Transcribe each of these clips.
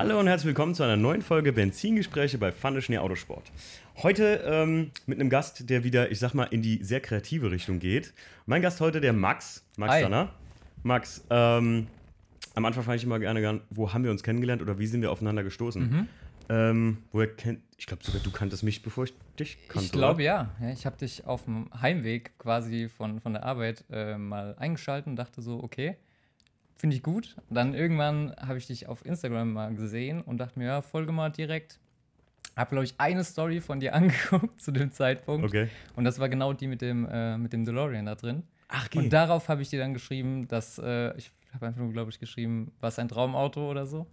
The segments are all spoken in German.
Hallo und herzlich willkommen zu einer neuen Folge Benzingespräche bei Pfanne Schnee Autosport. Heute ähm, mit einem Gast, der wieder, ich sag mal, in die sehr kreative Richtung geht. Mein Gast heute, der Max, Max Hi. Danner. Max, ähm, am Anfang frage ich immer gerne, gern, wo haben wir uns kennengelernt oder wie sind wir aufeinander gestoßen? Mhm. Ähm, woher kennt, ich glaube sogar, du kanntest mich, bevor ich dich kannte. Ich glaube ja. ja. Ich habe dich auf dem Heimweg quasi von, von der Arbeit äh, mal eingeschaltet und dachte so, okay, finde ich gut. Dann irgendwann habe ich dich auf Instagram mal gesehen und dachte mir, ja, folge mal direkt. Habe, glaube ich, eine Story von dir angeguckt zu dem Zeitpunkt. Okay. Und das war genau die mit dem, äh, mit dem DeLorean da drin. Ach, Und darauf habe ich dir dann geschrieben, dass, äh, ich habe einfach nur, glaube ich, geschrieben, was ein Traumauto oder so.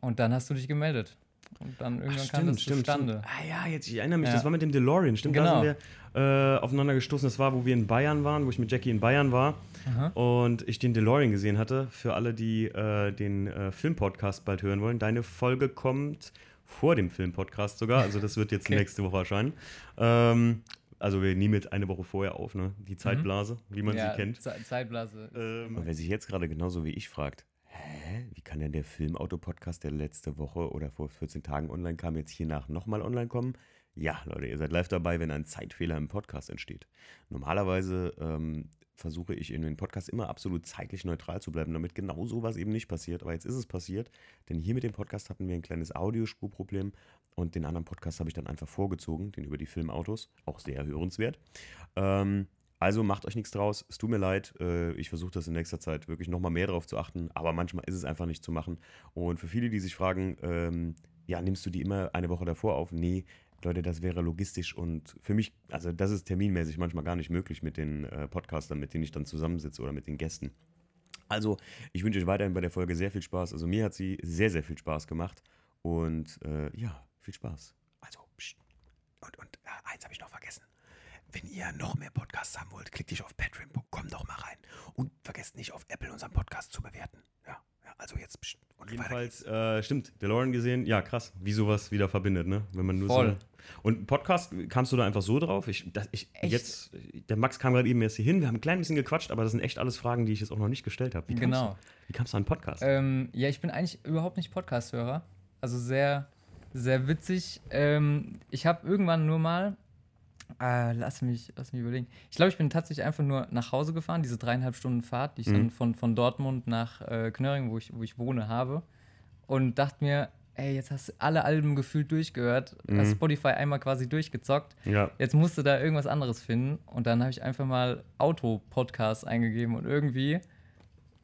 Und dann hast du dich gemeldet. Und dann irgendwann Ach, kam das zustande. Ah ja, jetzt, ich erinnere mich, Ja. das war mit dem DeLorean, stimmt, da Genau. sind wir äh, aufeinander gestoßen. Das war, wo wir in Bayern waren, wo ich mit Jackie in Bayern war Aha. und ich den DeLorean gesehen hatte. Für alle, die äh, den äh, Filmpodcast bald hören wollen, deine Folge kommt vor dem Filmpodcast sogar, also das wird jetzt Okay. nächste Woche erscheinen. Ähm, also wir nehmen jetzt eine Woche vorher auf, ne? Die Zeitblase, wie man Mhm. ja, sie kennt. Ze- Zeitblase. Ähm, Und wer sich jetzt gerade genauso wie ich fragt, hä, wie kann denn der Filmauto-Podcast, der letzte Woche oder vor 14 Tagen online kam, jetzt hiernach nochmal online kommen? Ja, Leute, ihr seid live dabei, wenn ein Zeitfehler im Podcast entsteht. Normalerweise ähm, versuche ich in den Podcast immer absolut zeitlich neutral zu bleiben, damit genau sowas eben nicht passiert. Aber jetzt ist es passiert, denn hier mit dem Podcast hatten wir ein kleines Audiospurproblem und den anderen Podcast habe ich dann einfach vorgezogen, den über die Filmautos, auch sehr hörenswert. Ähm, also macht euch nichts draus. Es tut mir leid. Äh, ich versuche das in nächster Zeit wirklich nochmal mehr drauf zu achten. Aber manchmal ist es einfach nicht zu machen. Und für viele, die sich fragen, ähm, ja, nimmst du die immer eine Woche davor auf? Nee, Leute, das wäre logistisch und für mich, also das ist terminmäßig manchmal gar nicht möglich mit den äh, Podcastern, mit denen ich dann zusammensitze oder mit den Gästen. Also, ich wünsche euch weiterhin bei der Folge sehr viel Spaß. Also, mir hat sie sehr, sehr viel Spaß gemacht. Und äh, ja, viel Spaß. Also, pst. Und, und äh, eins habe ich noch vergessen. Wenn ihr noch mehr Podcasts haben wollt, klickt dich auf Patreon.com doch mal rein. Und vergesst nicht, auf Apple unseren Podcast zu bewerten. Ja, ja also jetzt pst. Und weiter Jedenfalls, äh, stimmt, DeLorean gesehen, ja krass, wie sowas wieder verbindet, ne? Wenn man nur Voll. so. Und Podcast, kamst du da einfach so drauf? Ich, das, ich Echt? jetzt, der Max kam gerade eben erst hier hin, wir haben ein klein bisschen gequatscht, aber das sind echt alles Fragen, die ich jetzt auch noch nicht gestellt habe. Wie kamst Genau. Du, wie kamst du an Podcast? Ähm, ja, ich bin eigentlich überhaupt nicht Podcast-Hörer. Also sehr, sehr witzig. Ähm, ich habe irgendwann nur mal, äh, lass, mich, lass mich überlegen. Ich glaube, ich bin tatsächlich einfach nur nach Hause gefahren, diese dreieinhalb Stunden Fahrt, die ich Mhm. dann von, von Dortmund nach äh, Knöring, wo ich, wo ich wohne, habe. Und dachte mir, ey, jetzt hast du alle Alben gefühlt durchgehört, hast Mhm. Spotify einmal quasi durchgezockt. ja. Jetzt musste da irgendwas anderes finden und dann habe ich einfach mal Auto-Podcast eingegeben und irgendwie,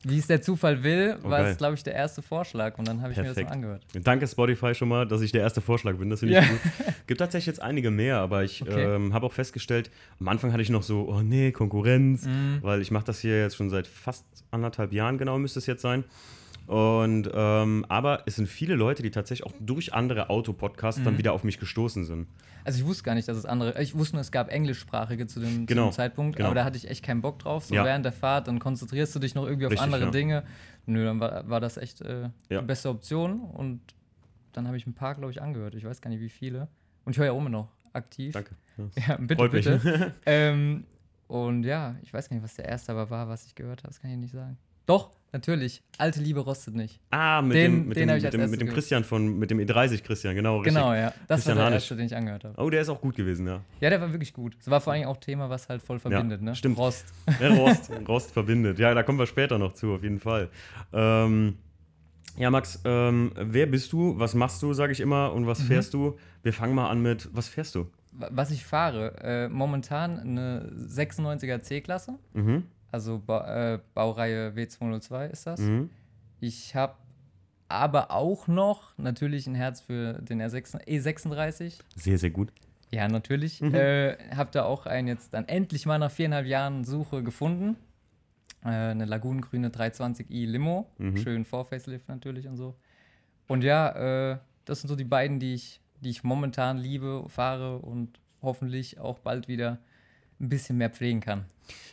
wie es der Zufall will, war Okay. es, glaube ich, der erste Vorschlag und dann habe ich mir das Perfekt. mal angehört. Danke Spotify schon mal, dass ich der erste Vorschlag bin. Das finde Ja. ich gut. Gibt tatsächlich jetzt einige mehr, aber ich Okay. ähm, habe auch festgestellt, am Anfang hatte ich noch so, oh nee, Konkurrenz, Mhm. weil ich mache das hier jetzt schon seit fast anderthalb Jahren, genau müsste es jetzt sein. Und ähm, aber es sind viele Leute, die tatsächlich auch durch andere Autopodcasts Mhm. dann wieder auf mich gestoßen sind. Also ich wusste gar nicht, dass es andere, ich wusste nur, es gab englischsprachige zu dem, Genau, zu dem Zeitpunkt, genau. aber da hatte ich echt keinen Bock drauf. So Ja. während der Fahrt, dann konzentrierst du dich noch irgendwie auf Richtig, andere ja. Dinge. Nö, dann war, war das echt äh, Ja. die beste Option und dann habe ich ein paar, glaube ich, angehört. Ich weiß gar nicht, wie viele. Und ich höre ja immer noch aktiv. Danke. Ja. Bitte, Freut mich. bitte. ähm, und ja, ich weiß gar nicht, was der erste aber war, was ich gehört habe. Das kann ich nicht sagen. Doch, natürlich. Alte Liebe rostet nicht. Ah, mit Den- dem, mit den dem, mit dem, mit dem. Christian von, mit dem E30 Christian, genau. Richtig. Genau, ja. Das Christian war der Hanisch. erste, den ich angehört habe. Oh, der ist auch gut gewesen, ja. Ja, der war wirklich gut. Es war vor allem auch Thema, was halt voll verbindet, ne? stimmt. Rost. Der Rost, Rost verbindet. Ja, da kommen wir später noch zu, auf jeden Fall. Ähm, ja, Max, ähm, wer bist du? Was machst du, sage ich immer, und Mhm. was fährst du? Wir fangen mal an mit, was fährst du? Wa- Was ich fahre, äh, momentan eine 96er C-Klasse, Mhm. Also ba äh, Baureihe W202 ist das. Mhm. Ich habe aber auch noch natürlich ein Herz für den R6, E36. Sehr, sehr gut. Ja, natürlich. Mhm. Äh, hab da auch einen jetzt dann endlich mal nach viereinhalb Jahren Suche gefunden. Äh, eine lagunengrüne 320i Limo. Mhm. Schön Vor-Facelift natürlich und so. Und ja, äh, das sind so die beiden, die ich, die ich momentan liebe, fahre und hoffentlich auch bald wieder ein bisschen mehr pflegen kann.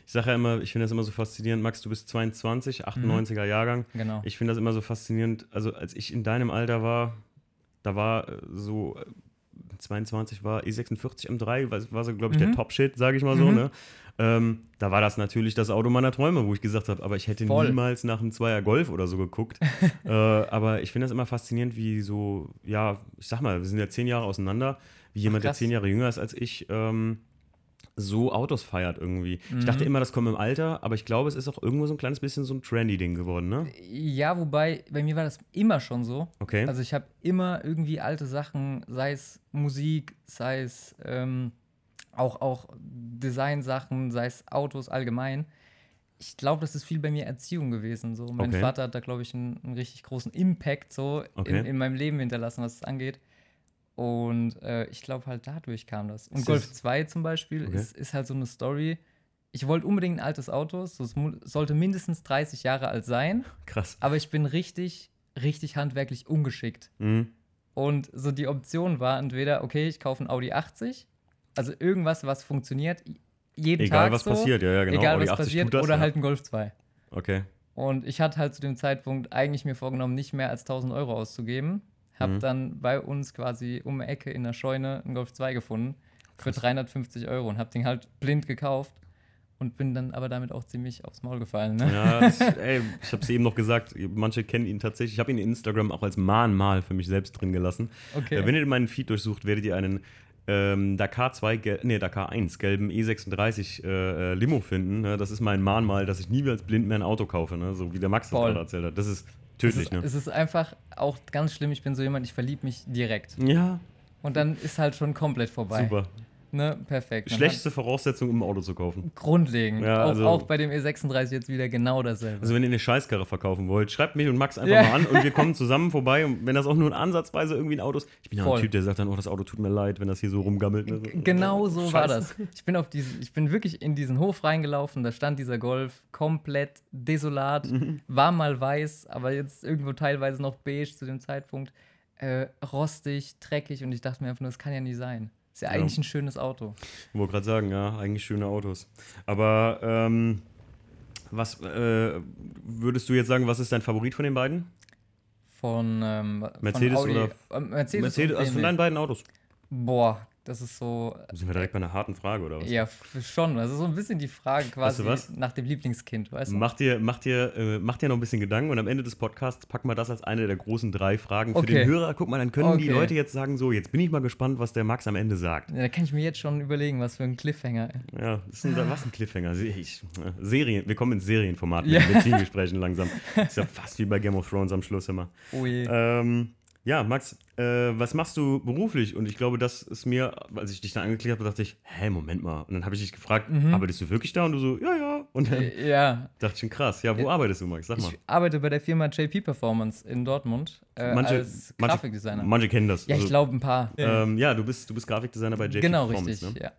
Ich sage ja immer, ich finde das immer so faszinierend. Max, du bist 22, 98er Jahrgang. Genau. Ich finde das immer so faszinierend. Also, als ich in deinem Alter war, da war äh, so, äh, 22 war E46 M3, war, war so, glaube ich, der Top-Shit, sage ich mal so, ne? Ähm, da war das natürlich das Auto meiner Träume, wo ich gesagt habe, aber ich hätte Voll. niemals nach einem Zweier Golf oder so geguckt. äh, aber ich finde das immer faszinierend, wie so, ja, ich sag mal, wir sind ja zehn Jahre auseinander, wie jemand, der krass. zehn Jahre jünger ist als ich, ähm, so Autos feiert irgendwie. Ich dachte immer, das kommt im Alter, aber ich glaube, es ist auch irgendwo so ein kleines bisschen so ein Trendy-Ding geworden, ne? Ja, wobei, bei mir war das immer schon so. Okay. Also ich habe immer irgendwie alte Sachen, sei es Musik, sei es ähm, auch, auch Designsachen, sei es Autos allgemein. Ich glaube, das ist viel bei mir Erziehung gewesen. So. Mein Okay. Vater hat da, glaube ich, einen, einen richtig großen Impact so Okay. in, in meinem Leben hinterlassen, was es angeht. Und äh, ich glaube halt dadurch kam das. Und Ist Golf das- 2 zum Beispiel Okay. ist, ist halt so eine Story. Ich wollte unbedingt ein altes Auto. So, es sollte mindestens 30 Jahre alt sein. Krass. Aber ich bin richtig, richtig handwerklich ungeschickt. Mhm. Und so die Option war entweder, okay, ich kaufe einen Audi 80, also irgendwas, was funktioniert, jeden Egal, Tag was so, passiert, ja, ja, genau. egal Audi was 80 passiert, das, oder ja. halt ein Golf 2. Okay. Und ich hatte halt zu dem Zeitpunkt eigentlich mir vorgenommen, nicht mehr als 1000 Euro auszugeben. Hab Mhm. dann bei uns quasi um die Ecke in der Scheune einen Golf 2 gefunden für 350 Euro und hab den halt blind gekauft und bin dann aber damit auch ziemlich aufs Maul gefallen. Ne? Ja, das, ey, ich habe es eben noch gesagt, manche kennen ihn tatsächlich. Ich habe ihn in Instagram auch als Mahnmal für mich selbst drin gelassen. Okay. Äh, wenn ihr meinen Feed durchsucht, werdet ihr einen ähm, Dakar 2, gel- nee, Dakar 1 gelben E36 äh, äh, Limo finden. Ne? Das ist mein Mahnmal, dass ich nie als blind mehr ein Auto kaufe, ne? so wie der Max das gerade erzählt hat. Das ist es, tödlich, ist, ne? es ist einfach auch ganz schlimm. Ich bin so jemand, ich verliebe mich direkt. Ja, Und dann ist halt schon komplett vorbei. super. Ne? Perfekt. Dann Schlechteste Voraussetzung, um ein Auto zu kaufen. Grundlegend. Ja, auch, also- auch bei dem E36 jetzt wieder genau dasselbe. Also wenn ihr eine Scheißkarre verkaufen wollt, schreibt mich und Max einfach Ja. mal an und wir kommen zusammen vorbei. Und wenn das auch nur ansatzweise irgendwie ein Auto ist. Ich bin ja ein. Typ, der sagt dann, oh, das Auto tut mir leid, wenn das hier so rumgammelt. Ne? Genau so war das. Ich bin auf diese, ich bin wirklich in diesen Hof reingelaufen, da stand dieser Golf komplett desolat, Mhm. war mal weiß, aber jetzt irgendwo teilweise noch beige zu dem Zeitpunkt, äh, rostig, dreckig und ich dachte mir einfach nur, das kann ja nicht sein. Ist ja Ja. eigentlich ein schönes Auto. Ich wollte gerade sagen, ja, eigentlich schöne Autos. Aber ähm, was äh, würdest du jetzt sagen, was ist dein Favorit von den beiden? Von ähm, Mercedes von Audi, oder- äh, Mercedes, Mercedes, also von deinen beiden Autos. Boah, das ist so, Sind wir direkt bei einer harten Frage, oder was? ja, schon. Das ist so ein bisschen die Frage quasi was? nach dem Lieblingskind, weißt du? Mach dir, mach, dir, äh, mach dir noch ein bisschen Gedanken und am Ende des Podcasts packen wir das als eine der großen drei Fragen für Okay. den Hörer. Guck mal, dann können die Okay. Leute jetzt sagen, so, jetzt bin ich mal gespannt, was der Max am Ende sagt. Ja, da kann ich mir jetzt schon überlegen, was für ein Cliffhanger. Ja, das ist ein, was ein Cliffhanger. Ich, äh, Serien, wir kommen ins Serienformat Ja. mit Beziehungsgesprächen langsam. Ist ja fast wie bei Game of Thrones am Schluss immer. Oh je. Ähm, ja, Max, äh, was machst du beruflich? Und ich glaube, das ist mir, als ich dich dann angeklickt habe, dachte ich, hä, Moment mal. Und dann habe ich dich gefragt, Mhm. arbeitest du wirklich da? Und du so, ja, ja. Und dann Äh, Ja, dachte ich schon, krass. Ja, wo arbeitest du, Max? Sag mal. ich arbeite bei der Firma JP Performance in Dortmund äh, manche, als manche, Grafikdesigner. manche kennen das. ja, ich Also, glaube ein paar. Ähm, ja, du bist, du bist Grafikdesigner bei JP genau, Performance. richtig. Ne? Ja.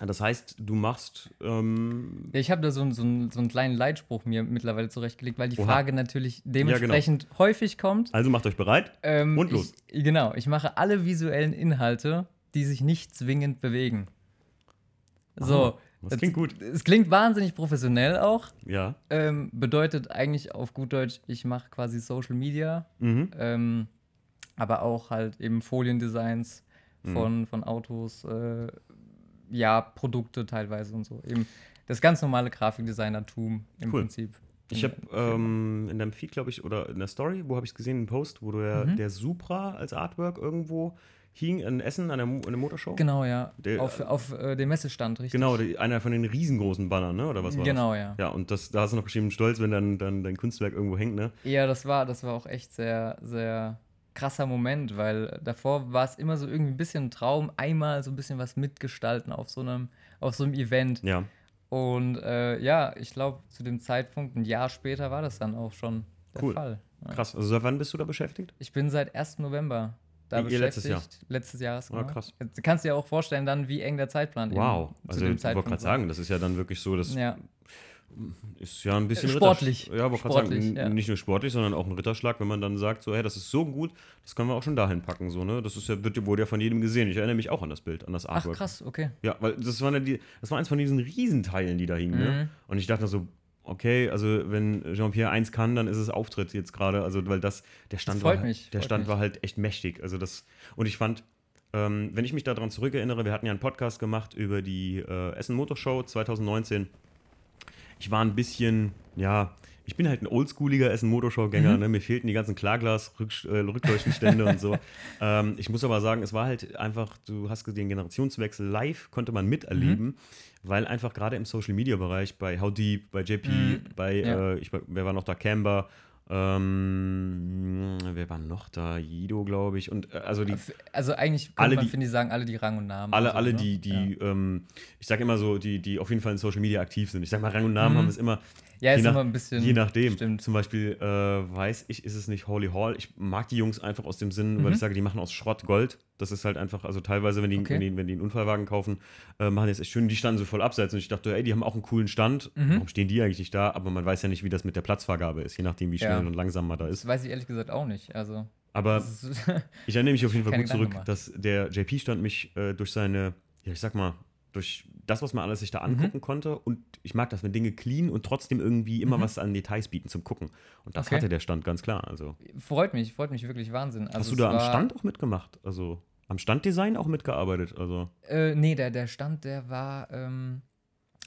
Das heißt, du machst. Ähm, Ja, ich habe da so, einen- so, so einen kleinen Leitspruch mir mittlerweile zurechtgelegt, weil die Oha. Frage natürlich dementsprechend genau. häufig kommt. also macht euch bereit. Ähm, Und los. Ich, genau, ich mache alle visuellen Inhalte, die sich nicht zwingend bewegen. So. das klingt gut. Es klingt wahnsinnig professionell auch. Ja. Ähm, bedeutet eigentlich auf gut Deutsch, ich mache quasi Social Media, Mhm. ähm, aber auch halt eben Foliendesigns Mhm. von, von Autos, äh, ja, Produkte teilweise und so. Eben das ganz normale Grafikdesignertum im Cool. Prinzip. Ich habe ähm, in deinem Feed, glaube ich, oder in der Story, wo habe ich es gesehen, einen Post, wo der, Mhm. der Supra als Artwork irgendwo hing in Essen an der, an der Motorshow. Genau, ja. Der- auf auf äh, dem Messestand, richtig? Genau, die, einer von den riesengroßen Bannern, ne? Oder was war Genau, das? ja. Ja, und das, da hast du noch geschrieben, stolz, wenn dann, dann dein Kunstwerk irgendwo hängt, ne? Ja, das war, das war auch echt sehr, sehr krasser Moment, weil davor war es immer so irgendwie ein bisschen ein Traum, einmal so ein bisschen was mitgestalten auf so einem, auf so einem Event. Ja. Und äh, ja, ich glaube, zu dem Zeitpunkt, ein Jahr später, war das dann auch schon der Cool. Fall. Ja. Krass. Also seit wann bist du da beschäftigt? Ich bin seit 1. November da Ihr letztes beschäftigt. Letztes Jahr. Ah, krass. Du kannst dir auch vorstellen, dann, wie eng der Zeitplan eben Wow. Also ich wollte gerade sagen, das ist ja dann wirklich so, das Ja, ist ja ein bisschen Äh, Ritter- sportlich. Ja, sagen, Sportlich, n- ja. nicht nur sportlich, sondern auch ein Ritterschlag, wenn man dann sagt, so, hey, das ist so gut, das können wir auch schon dahin packen, so, ne? Das ist ja, wird, wurde ja von jedem gesehen. Ich erinnere mich auch an das Bild, an das ach Artwork. krass, okay. Ja, weil das war, die, das war eins von diesen Riesenteilen, die da hingen. Ne? Mhm. Und ich dachte so, okay, also wenn Jean-Pierre eins kann, dann ist es Auftritt jetzt gerade. Also, weil das, der Stand, freut war, mich, der Stand mich. war halt echt mächtig. Also das, und ich fand, ähm, wenn ich mich daran zurückerinnere, wir hatten ja einen Podcast gemacht über die äh, Essen Motorshow 2019. Ich war ein bisschen, ja, ich bin halt ein oldschooliger Essen Motorshow-Gänger. Mhm. Ne? Mir fehlten die ganzen Klarglas-Rückleuchtenstände äh, und so. Ähm, ich muss aber sagen, es war halt einfach, du hast den Generationswechsel live, konnte man miterleben, mhm. weil einfach gerade im Social-Media-Bereich bei How Deep, bei JP, mhm. bei, ja. äh, ich, wer war noch da, Camber, ähm, wer war noch da? Jido, glaube ich. Und äh, also die. Also eigentlich alle, man, finde ich, sagen, alle, die Rang und Namen. Alle, so, alle, die, die, ja. ähm, ich sage immer so, die, die auf jeden Fall in Social Media aktiv sind. Ich sage mal, Rang und Namen mhm. haben es immer. Ja, ist nach, immer ein bisschen. Je nachdem. Stimmt. Zum Beispiel äh, weiß ich, ist es nicht Holy Hall. Ich mag die Jungs einfach aus dem Sinn, mhm. weil ich sage, die machen aus Schrott Gold. Das ist halt einfach, also teilweise, wenn die, okay. wenn die, wenn die einen Unfallwagen kaufen, äh, machen die es echt schön. Die standen so voll abseits und ich dachte, ey, die haben auch einen coolen Stand. Mhm. Warum stehen die eigentlich nicht da? Aber man weiß ja nicht, wie das mit der Platzvergabe ist, je nachdem, wie schnell ja. und langsam man da ist. Das weiß ich ehrlich gesagt auch nicht. Also. Aber ich erinnere mich auf jeden Fall gut zurück, dass der JP-Stand mich äh, durch seine, ja, ich sag mal, durch das, was man alles sich da mhm. angucken mhm. konnte. Und ich mag das, wenn Dinge clean und trotzdem irgendwie immer mhm. was an Details bieten zum Gucken. Und das okay. hatte der Stand ganz klar. Also. Freut mich, freut mich wirklich Wahnsinn. Also Hast du da am Stand auch mitgemacht? Also am Standdesign auch mitgearbeitet? Also. Äh, nee, der, der Stand, der war ähm,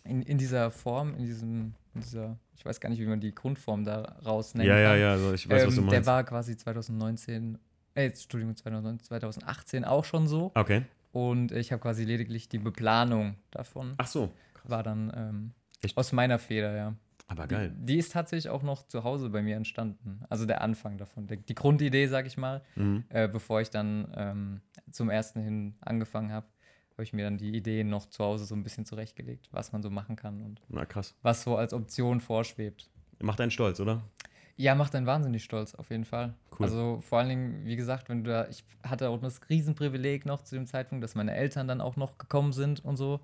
in, in dieser Form, in diesem, in dieser, ich weiß gar nicht, wie man die Grundform da rausnennt. Ja, ja, ja, also ich weiß, ähm, was du ähm, meinst. Der war quasi 2019, äh, Entschuldigung, 2019, 2018 auch schon so. Okay. Und ich habe quasi lediglich die Beplanung davon. Ach so. Krass. War dann ähm, aus meiner Feder, ja. Aber geil. Die, die, ist tatsächlich auch noch zu Hause bei mir entstanden. Also der Anfang davon. Die, Grundidee, sag ich mal, mhm. äh, bevor ich dann ähm, zum ersten hin angefangen habe, habe ich mir dann die Ideen noch zu Hause so ein bisschen zurechtgelegt, was man so machen kann und Na, krass. was so als Option vorschwebt. Macht einen stolz, oder? Ja, macht einen wahnsinnig stolz, auf jeden Fall. Cool. Also vor allen Dingen, wie gesagt, wenn du da, ich hatte auch das Riesenprivileg noch zu dem Zeitpunkt, dass meine Eltern dann auch noch gekommen sind und so.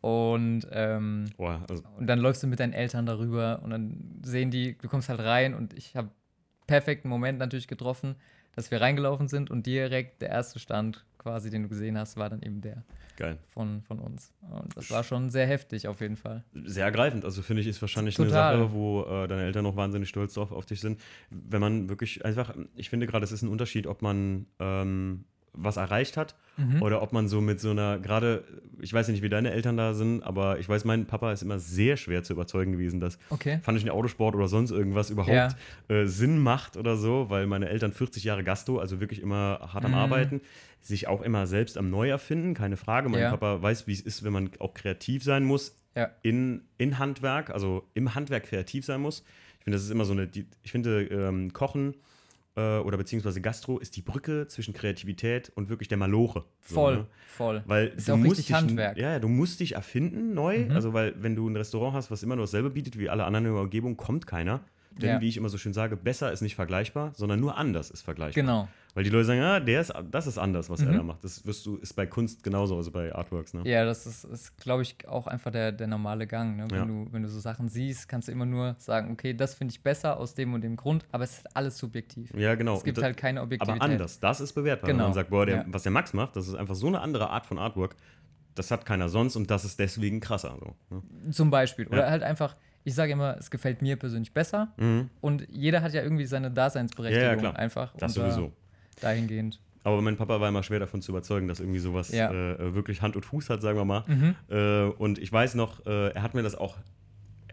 Und, ähm, oh, also und dann läufst du mit deinen Eltern darüber und dann sehen die, du kommst halt rein und ich habe perfekten Moment natürlich getroffen, dass wir reingelaufen sind und direkt der erste Stand quasi, den du gesehen hast, war dann eben der. Geil. Von, von uns. Und das war schon sehr heftig auf jeden Fall. Sehr ergreifend. Also finde ich, ist wahrscheinlich Total. eine Sache, wo äh, deine Eltern noch wahnsinnig stolz drauf auf dich sind. Wenn man wirklich einfach, ich finde gerade, es ist ein Unterschied, ob man ähm, was erreicht hat mhm. oder ob man so mit so einer, gerade, ich weiß nicht, wie deine Eltern da sind, aber ich weiß, mein Papa ist immer sehr schwer zu überzeugen gewesen, dass okay. fand ich ein Autosport oder sonst irgendwas überhaupt ja. äh, Sinn macht oder so, weil meine Eltern 40 Jahre Gasto, also wirklich immer hart am mhm. Arbeiten, sich auch immer selbst am Neuerfinden, keine Frage. Mein ja. Papa weiß, wie es ist, wenn man auch kreativ sein muss ja. in, in Handwerk, also im Handwerk kreativ sein muss. Ich finde, das ist immer so eine, ich finde, ähm, Kochen äh, oder beziehungsweise Gastro ist die Brücke zwischen Kreativität und wirklich der Maloche. Voll, so, ne? voll. Weil ist du auch musst dich, Handwerk. Ja, du musst dich erfinden neu. Mhm. Also, weil wenn du ein Restaurant hast, was immer nur dasselbe bietet wie alle anderen in der Umgebung, kommt keiner. Denn, ja. wie ich immer so schön sage, besser ist nicht vergleichbar, sondern nur anders ist vergleichbar. Genau. Weil die Leute sagen, ah, der ist, das ist anders, was mhm. er da macht. Das wirst du, ist bei Kunst genauso, also bei Artworks, ne? Ja, das ist, ist glaube ich, auch einfach der, der normale Gang. Ne? Wenn, ja. du, wenn du so Sachen siehst, kannst du immer nur sagen, okay, das finde ich besser aus dem und dem Grund, aber es ist alles subjektiv. Ja, genau. Es gibt das, halt keine Objektivität. Aber anders, das ist bewertbar. Genau. Wenn man sagt, boah, der, ja. was der Max macht, das ist einfach so eine andere Art von Artwork, das hat keiner sonst und das ist deswegen krasser. So, ne? Zum Beispiel. Oder ja. halt einfach ich sage immer, es gefällt mir persönlich besser. Mhm. Und jeder hat ja irgendwie seine Daseinsberechtigung ja, ja, einfach. Das sowieso. Dahingehend. Aber mein Papa war immer schwer davon zu überzeugen, dass irgendwie sowas ja. äh, wirklich Hand und Fuß hat, sagen wir mal. Mhm. Äh, und ich weiß noch, äh, er hat mir das auch.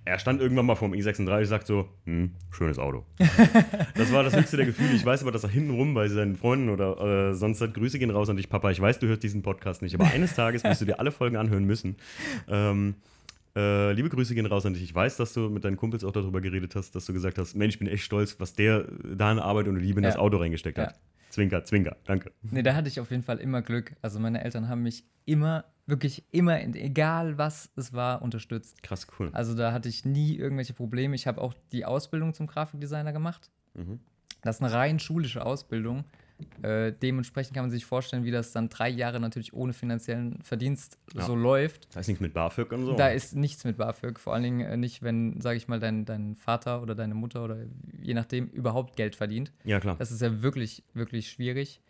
Er stand irgendwann mal vom i36 und sagt so: hm, schönes Auto. das war das höchste der Gefühle. Ich weiß aber, dass er hintenrum bei seinen Freunden oder äh, sonst hat Grüße gehen raus an dich, Papa. Ich weiß, du hörst diesen Podcast nicht, aber eines Tages wirst du dir alle Folgen anhören müssen. Ähm, äh, liebe Grüße gehen raus an dich. Ich weiß, dass du mit deinen Kumpels auch darüber geredet hast, dass du gesagt hast: Mensch, ich bin echt stolz, was der da in Arbeit und Liebe in ja. das Auto reingesteckt ja. hat. Zwinker, Zwinker, danke. Nee, da hatte ich auf jeden Fall immer Glück. Also meine Eltern haben mich immer, wirklich immer, egal was es war, unterstützt. Krass, cool. Also da hatte ich nie irgendwelche Probleme. Ich habe auch die Ausbildung zum Grafikdesigner gemacht. Mhm. Das ist eine rein schulische Ausbildung. Äh, dementsprechend kann man sich vorstellen, wie das dann drei Jahre natürlich ohne finanziellen Verdienst ja. so läuft. Da ist nichts mit BAföG und so. Da ist nichts mit BAföG. Vor allen Dingen äh, nicht, wenn, sage ich mal, dein, dein Vater oder deine Mutter oder je nachdem überhaupt Geld verdient. Ja, klar. Das ist ja wirklich, wirklich schwierig.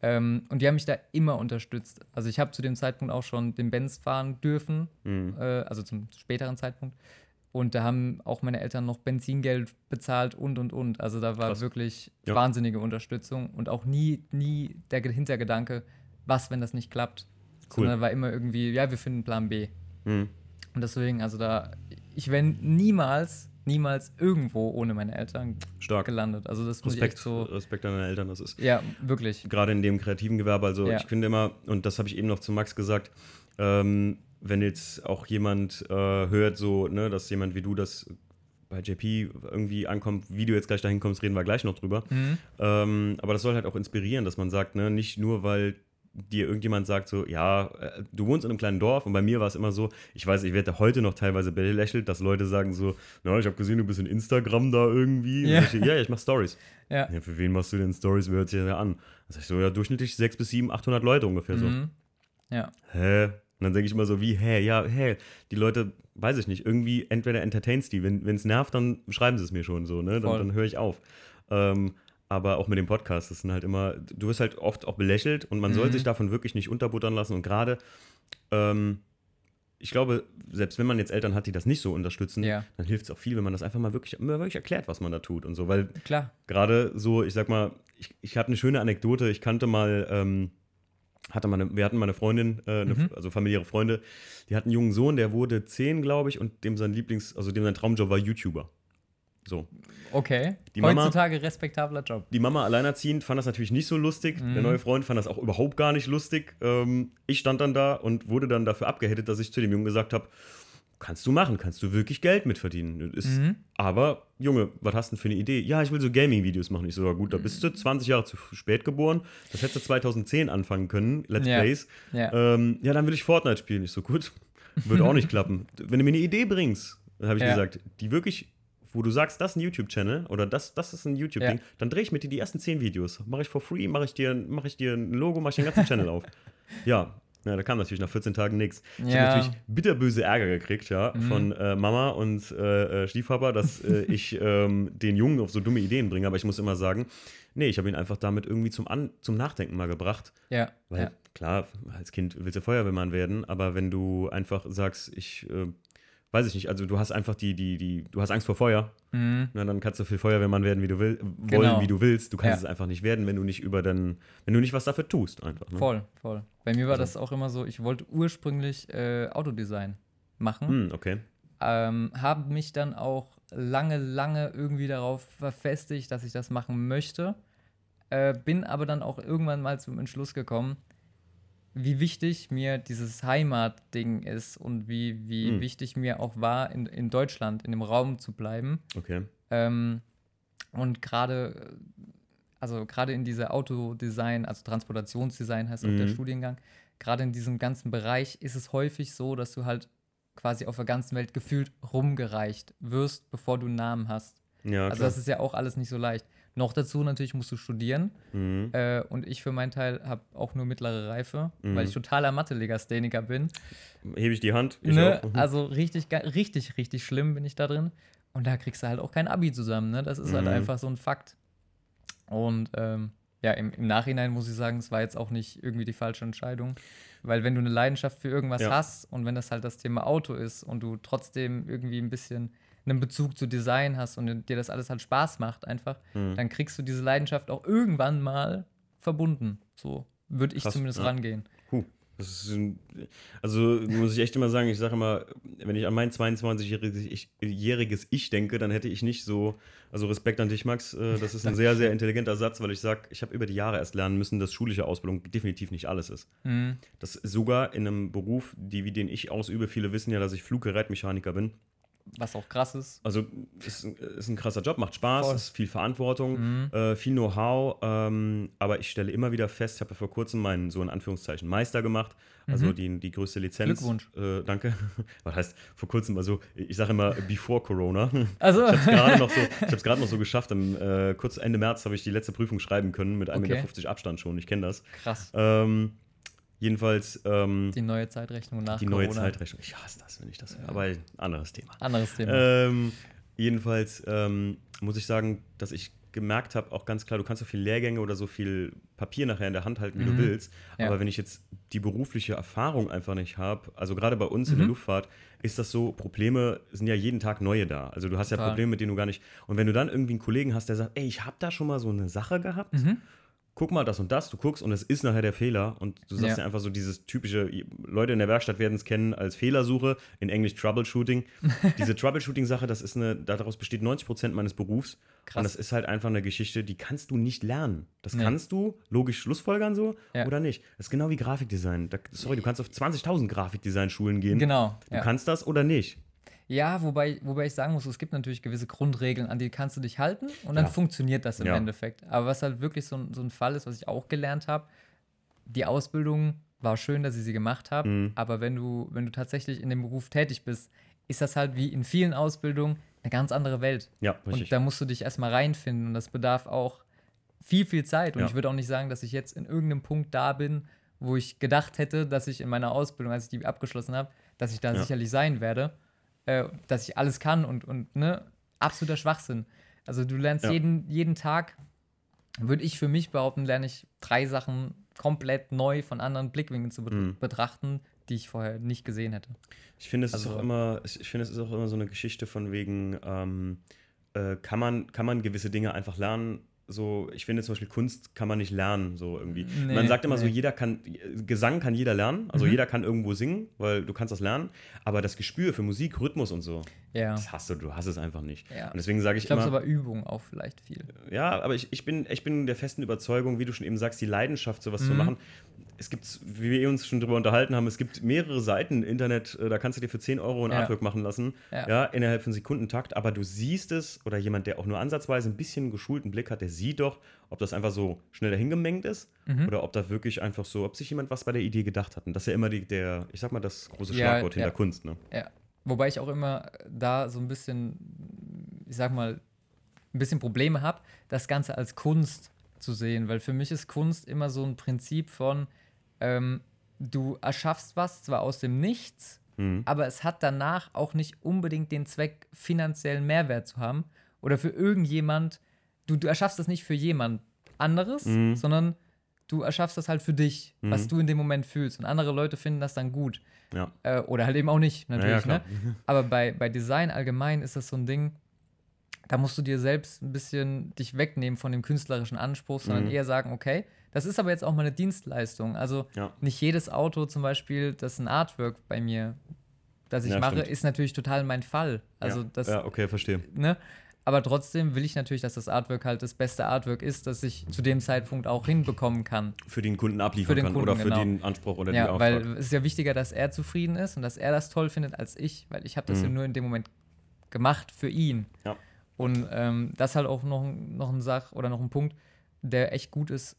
Ähm, und die haben mich da immer unterstützt. Also ich habe zu dem Zeitpunkt auch schon den Benz fahren dürfen, mhm. äh, also zum späteren Zeitpunkt. Und da haben auch meine Eltern noch Benzingeld bezahlt und und und. Also da war Krass. wirklich ja. wahnsinnige Unterstützung und auch nie, nie der Hintergedanke, was, wenn das nicht klappt. Cool. Sondern war immer irgendwie, ja, wir finden Plan B. Hm. Und deswegen, also da, ich wäre niemals, niemals irgendwo ohne meine Eltern Stark. gelandet. Also das muss ich Respekt, so, Respekt an deine Eltern, das ist ja, wirklich. gerade in dem kreativen Gewerbe. Also Ja. ich finde immer, und das habe ich eben noch zu Max gesagt, ähm, wenn jetzt auch jemand äh, hört, so, ne, dass jemand wie du das bei JP irgendwie ankommt, wie du jetzt gleich dahin kommst, reden wir gleich noch drüber. Mhm. Ähm, aber das soll halt auch inspirieren, dass man sagt, ne, nicht nur, weil dir irgendjemand sagt, so, ja, äh, du wohnst in einem kleinen Dorf und bei mir war es immer so, ich weiß, ich werde heute noch teilweise belächelt, dass Leute sagen so, na, ich habe gesehen, du bist in Instagram da irgendwie. Ja. Ich, ja, ich mache Stories. Ja. Ja, für wen machst du denn Stories? Wer hört sich das an? Dann sag ich so, ja, durchschnittlich 6 bis 7, 800 Leute ungefähr so. Mhm. Ja. Hä? Und dann denke ich immer so, wie, hä? Ja, hä? Die Leute, weiß ich nicht, irgendwie entweder entertainst die. Wenn es nervt, dann schreiben sie es mir schon so, ne? Dann, dann höre ich auf. Ähm, aber auch mit dem Podcast, das sind halt immer, du wirst halt oft auch belächelt und man soll Mhm. sich davon wirklich nicht unterbuttern lassen. Und gerade, ähm, ich glaube, selbst wenn man jetzt Eltern hat, die das nicht so unterstützen, Ja. dann hilft es auch viel, wenn man das einfach mal wirklich, immer wirklich erklärt, was man da tut und so. Weil Klar. gerade so, ich sag mal, ich, ich hatte eine schöne Anekdote. Ich kannte mal, ähm, hatte mal eine, wir hatten mal eine Freundin, äh, eine, Mhm. also familiäre Freunde, die hat einen jungen Sohn, der wurde zehn, glaube ich, und dem sein Lieblings-, also dem sein Traumjob war YouTuber. So. Okay. Die Mama- Heutzutage respektabler Job. Die Mama alleinerziehend fand das natürlich nicht so lustig. Mhm. Der neue Freund fand das auch überhaupt gar nicht lustig. Ähm, ich stand dann da und wurde dann dafür abgehettet, dass ich zu dem Jungen gesagt habe, kannst du machen, kannst du wirklich Geld mitverdienen. Ist, Mhm. Aber, Junge, was hast du denn für eine Idee? Ja, ich will so Gaming-Videos machen. Ich so, gut, da bist du 20 Jahre zu spät geboren. Das hättest du 2010 anfangen können, Let's Ja. Plays. Ja. Ähm, ja, dann will ich Fortnite spielen. Ich so, gut, wird auch nicht klappen. Wenn du mir eine Idee bringst, habe ich Ja. gesagt, die wirklich, wo du sagst, das ist ein YouTube-Channel oder das, das ist ein YouTube-Ding, Ja. dann drehe ich mit dir die ersten 10 Videos. Mache ich for free, mache ich, dir- mach ich dir ein Logo, mache ich den ganzen Channel auf. Ja. Ja, da kam natürlich nach 14 Tagen nichts. Ich Ja. habe natürlich bitterböse Ärger gekriegt, ja, Mhm. von äh, Mama und äh, äh, Stiefpapa, dass äh, ich ähm, den Jungen auf so dumme Ideen bringe. Aber ich muss immer sagen, nee, ich habe ihn einfach damit irgendwie zum, An zum Nachdenken mal gebracht. Ja. Weil ja. klar, als Kind willst du Feuerwehrmann werden, aber wenn du einfach sagst, ich äh, weiß ich nicht, also du hast einfach die, die, die, du hast Angst vor Feuer, Mhm. na, dann kannst du viel Feuerwehrmann werden, wie du will, wollen, Genau. wie du willst. Du kannst Ja. es einfach nicht werden, wenn du nicht über dann, wenn du nicht was dafür tust, einfach. Ne? Voll, voll. Bei mir war Also- das auch immer so, ich wollte ursprünglich äh, Autodesign machen. Hm, okay. ähm, habe mich dann auch lange, lange irgendwie darauf verfestigt, dass ich das machen möchte. Äh, bin aber dann auch irgendwann mal zum Entschluss gekommen, wie wichtig mir dieses Heimatding ist und wie, wie Hm. wichtig mir auch war, in, in Deutschland, in dem Raum zu bleiben. Okay. Ähm, und gerade, also gerade in dieser Autodesign, also Transportationsdesign heißt auch der Mhm. Studiengang, gerade in diesem ganzen Bereich ist es häufig so, dass du halt quasi auf der ganzen Welt gefühlt rumgereicht wirst, bevor du einen Namen hast. Ja, also das ist ja auch alles nicht so leicht. Noch dazu natürlich musst du studieren mhm. äh, und ich für meinen Teil habe auch nur mittlere Reife, Mhm. weil ich totaler Mathe-Legastheniker bin. Hebe ich die Hand? Ich Ne? Mhm. Also richtig, richtig, richtig schlimm bin ich da drin. Und da kriegst du halt auch kein Abi zusammen. Ne? Das ist halt Mhm. einfach so ein Fakt. Und ähm, ja, im, im Nachhinein muss ich sagen, es war jetzt auch nicht irgendwie die falsche Entscheidung. Weil wenn du eine Leidenschaft für irgendwas Ja. hast und wenn das halt das Thema Auto ist und du trotzdem irgendwie ein bisschen einen Bezug zu Design hast und dir das alles halt Spaß macht einfach, Mhm. dann kriegst du diese Leidenschaft auch irgendwann mal verbunden. So würde ich Krass, zumindest ja. rangehen. Ist ein, also muss ich echt immer sagen, ich sage immer, wenn ich an mein 22-jähriges ich, jähriges ich denke, dann hätte ich nicht so, also Respekt an dich, Max, äh, das ist ein sehr, sehr intelligenter Satz, weil ich sage, ich habe über die Jahre erst lernen müssen, dass schulische Ausbildung definitiv nicht alles ist. Mhm. Das sogar in einem Beruf, die, wie den ich ausübe, viele wissen ja, dass ich Fluggerätmechaniker bin. Was auch krass ist. Also ist, ist ein krasser Job, macht Spaß, Voll. ist viel Verantwortung, Mhm. äh, viel Know-how, ähm, aber ich stelle immer wieder fest, ich habe ja vor kurzem meinen so in Anführungszeichen Meister gemacht, also Mhm. die, die größte Lizenz. Glückwunsch. Äh, danke. Was heißt vor kurzem, also ich sage immer before Corona. Also, Ich habe es gerade noch, so, ich hab's gerade noch so geschafft, im, äh, kurz Ende März habe ich die letzte Prüfung schreiben können mit 1,50 Okay. Meter Abstand schon, ich kenne das. krass. Ähm, jedenfalls ähm, Die neue Zeitrechnung nach die neue Corona. Zeitrechnung. Ich hasse das, wenn ich das höre, aber ein anderes Thema. Anderes Thema. Ähm, jedenfalls ähm, muss ich sagen, dass ich gemerkt habe, auch ganz klar, du kannst so viel Lehrgänge oder so viel Papier nachher in der Hand halten, wie Mhm. du willst. Ja. Aber wenn ich jetzt die berufliche Erfahrung einfach nicht habe, also gerade bei uns in der Mhm. Luftfahrt, ist das so, Probleme sind ja jeden Tag neue da. Also du hast ja Total. Probleme, mit denen du gar nicht. Und wenn du dann irgendwie einen Kollegen hast, der sagt, ey, ich habe da schon mal so eine Sache gehabt, Mhm. Guck mal das und das, du guckst und es ist nachher der Fehler und du sagst Ja. ja einfach so dieses typische, Leute in der Werkstatt werden es kennen als Fehlersuche, in Englisch Troubleshooting. Diese Troubleshooting-Sache, das ist eine, daraus besteht 90% meines Berufs Krass. und das ist halt einfach eine Geschichte, die kannst du nicht lernen. Das Nee. kannst du logisch schlussfolgern so Ja. oder nicht. Das ist genau wie Grafikdesign. Da, sorry, du kannst auf 20.000 Grafikdesign-Schulen gehen. Genau. Du kannst das oder nicht. Ja, wobei, wobei ich sagen muss, es gibt natürlich gewisse Grundregeln, an die kannst du dich halten und dann Ja. funktioniert das im Ja. Endeffekt. Aber was halt wirklich so, ein- so ein Fall ist, was ich auch gelernt habe, die Ausbildung war schön, dass ich sie gemacht habe, Mhm. aber wenn du, wenn du tatsächlich in dem Beruf tätig bist, ist das halt wie in vielen Ausbildungen eine ganz andere Welt. Ja, richtig. Und da musst du dich erstmal reinfinden und das bedarf auch viel, viel Zeit. Und Ja. ich würde auch nicht sagen, dass ich jetzt in irgendeinem Punkt da bin, wo ich gedacht hätte, dass ich in meiner Ausbildung, als ich die abgeschlossen habe, dass ich da Ja. sicherlich sein werde, äh, dass ich alles kann und, und ne, absoluter Schwachsinn. Also du lernst Ja. jeden, jeden Tag, würde ich für mich behaupten, lerne ich drei Sachen komplett neu von anderen Blickwinkeln zu bet Mhm. betrachten, die ich vorher nicht gesehen hätte. Ich finde, es ist Also- auch immer, ich ich finde, es ist auch immer so eine Geschichte von wegen, ähm, äh, kann, man, kann man gewisse Dinge einfach lernen? So, ich finde zum Beispiel Kunst kann man nicht lernen, so irgendwie. Nee, man sagt immer so, nee. jeder kann, Gesang kann jeder lernen, also Mhm. jeder kann irgendwo singen, weil du kannst das lernen, aber das Gespür für Musik, Rhythmus und so, Ja. das hast du, du hast es einfach nicht. Ja. Und deswegen sage ich, Ich glaube, es aber Übung auch vielleicht viel. ja, aber ich, ich, bin, ich bin der festen Überzeugung, wie du schon eben sagst, die Leidenschaft, sowas zu Mhm. machen. Es gibt, wie wir uns schon drüber unterhalten haben, es gibt mehrere Seiten im Internet, äh, da kannst du dir für 10 Euro ein Ja. Artwork machen lassen, Ja. ja. innerhalb von Sekundentakt, aber du siehst es, oder jemand, der auch nur ansatzweise ein bisschen einen geschulten Blick hat, der sieht doch, ob das einfach so schnell dahingemengt ist Mhm. oder ob da wirklich einfach so, ob sich jemand was bei der Idee gedacht hat. Und das ist ja immer die, der, ich sag mal, das große Ja, Schlagwort hinter ja. Kunst, ne? Ja. Wobei ich auch immer da so ein bisschen, ich sag mal, ein bisschen Probleme habe, das Ganze als Kunst zu sehen. Weil für mich ist Kunst immer so ein Prinzip von, ähm, du erschaffst was zwar aus dem Nichts, Mhm. aber es hat danach auch nicht unbedingt den Zweck, finanziellen Mehrwert zu haben oder für irgendjemand. Du, du erschaffst das nicht für jemand anderes, Mhm. sondern du erschaffst das halt für dich, was Mhm. du in dem Moment fühlst. Und andere Leute finden das dann gut. Ja. Äh, oder halt eben auch nicht, natürlich. Ja, ja, ne? Aber bei, bei Design allgemein ist das so ein Ding, da musst du dir selbst ein bisschen dich wegnehmen von dem künstlerischen Anspruch, sondern Mhm. eher sagen, okay, das ist aber jetzt auch mal eine Dienstleistung. Also Ja. nicht jedes Auto zum Beispiel, das ein Artwork bei mir, das ich Ja, mache, stimmt. ist natürlich total mein Fall. Also ja. das, ja, okay, verstehe. ne? Aber trotzdem will ich natürlich, dass das Artwork halt das beste Artwork ist, das ich zu dem Zeitpunkt auch hinbekommen kann. Für den Kunden abliefern Für den kann Kunden, oder für genau. den Anspruch oder den Ja, Auftrag. weil es ist ja wichtiger, dass er zufrieden ist und dass er das toll findet als ich, weil ich habe das Mhm. ja nur in dem Moment gemacht für ihn. Ja. Und ähm, das ist halt auch noch, noch ein Sach oder noch ein Punkt, der echt gut ist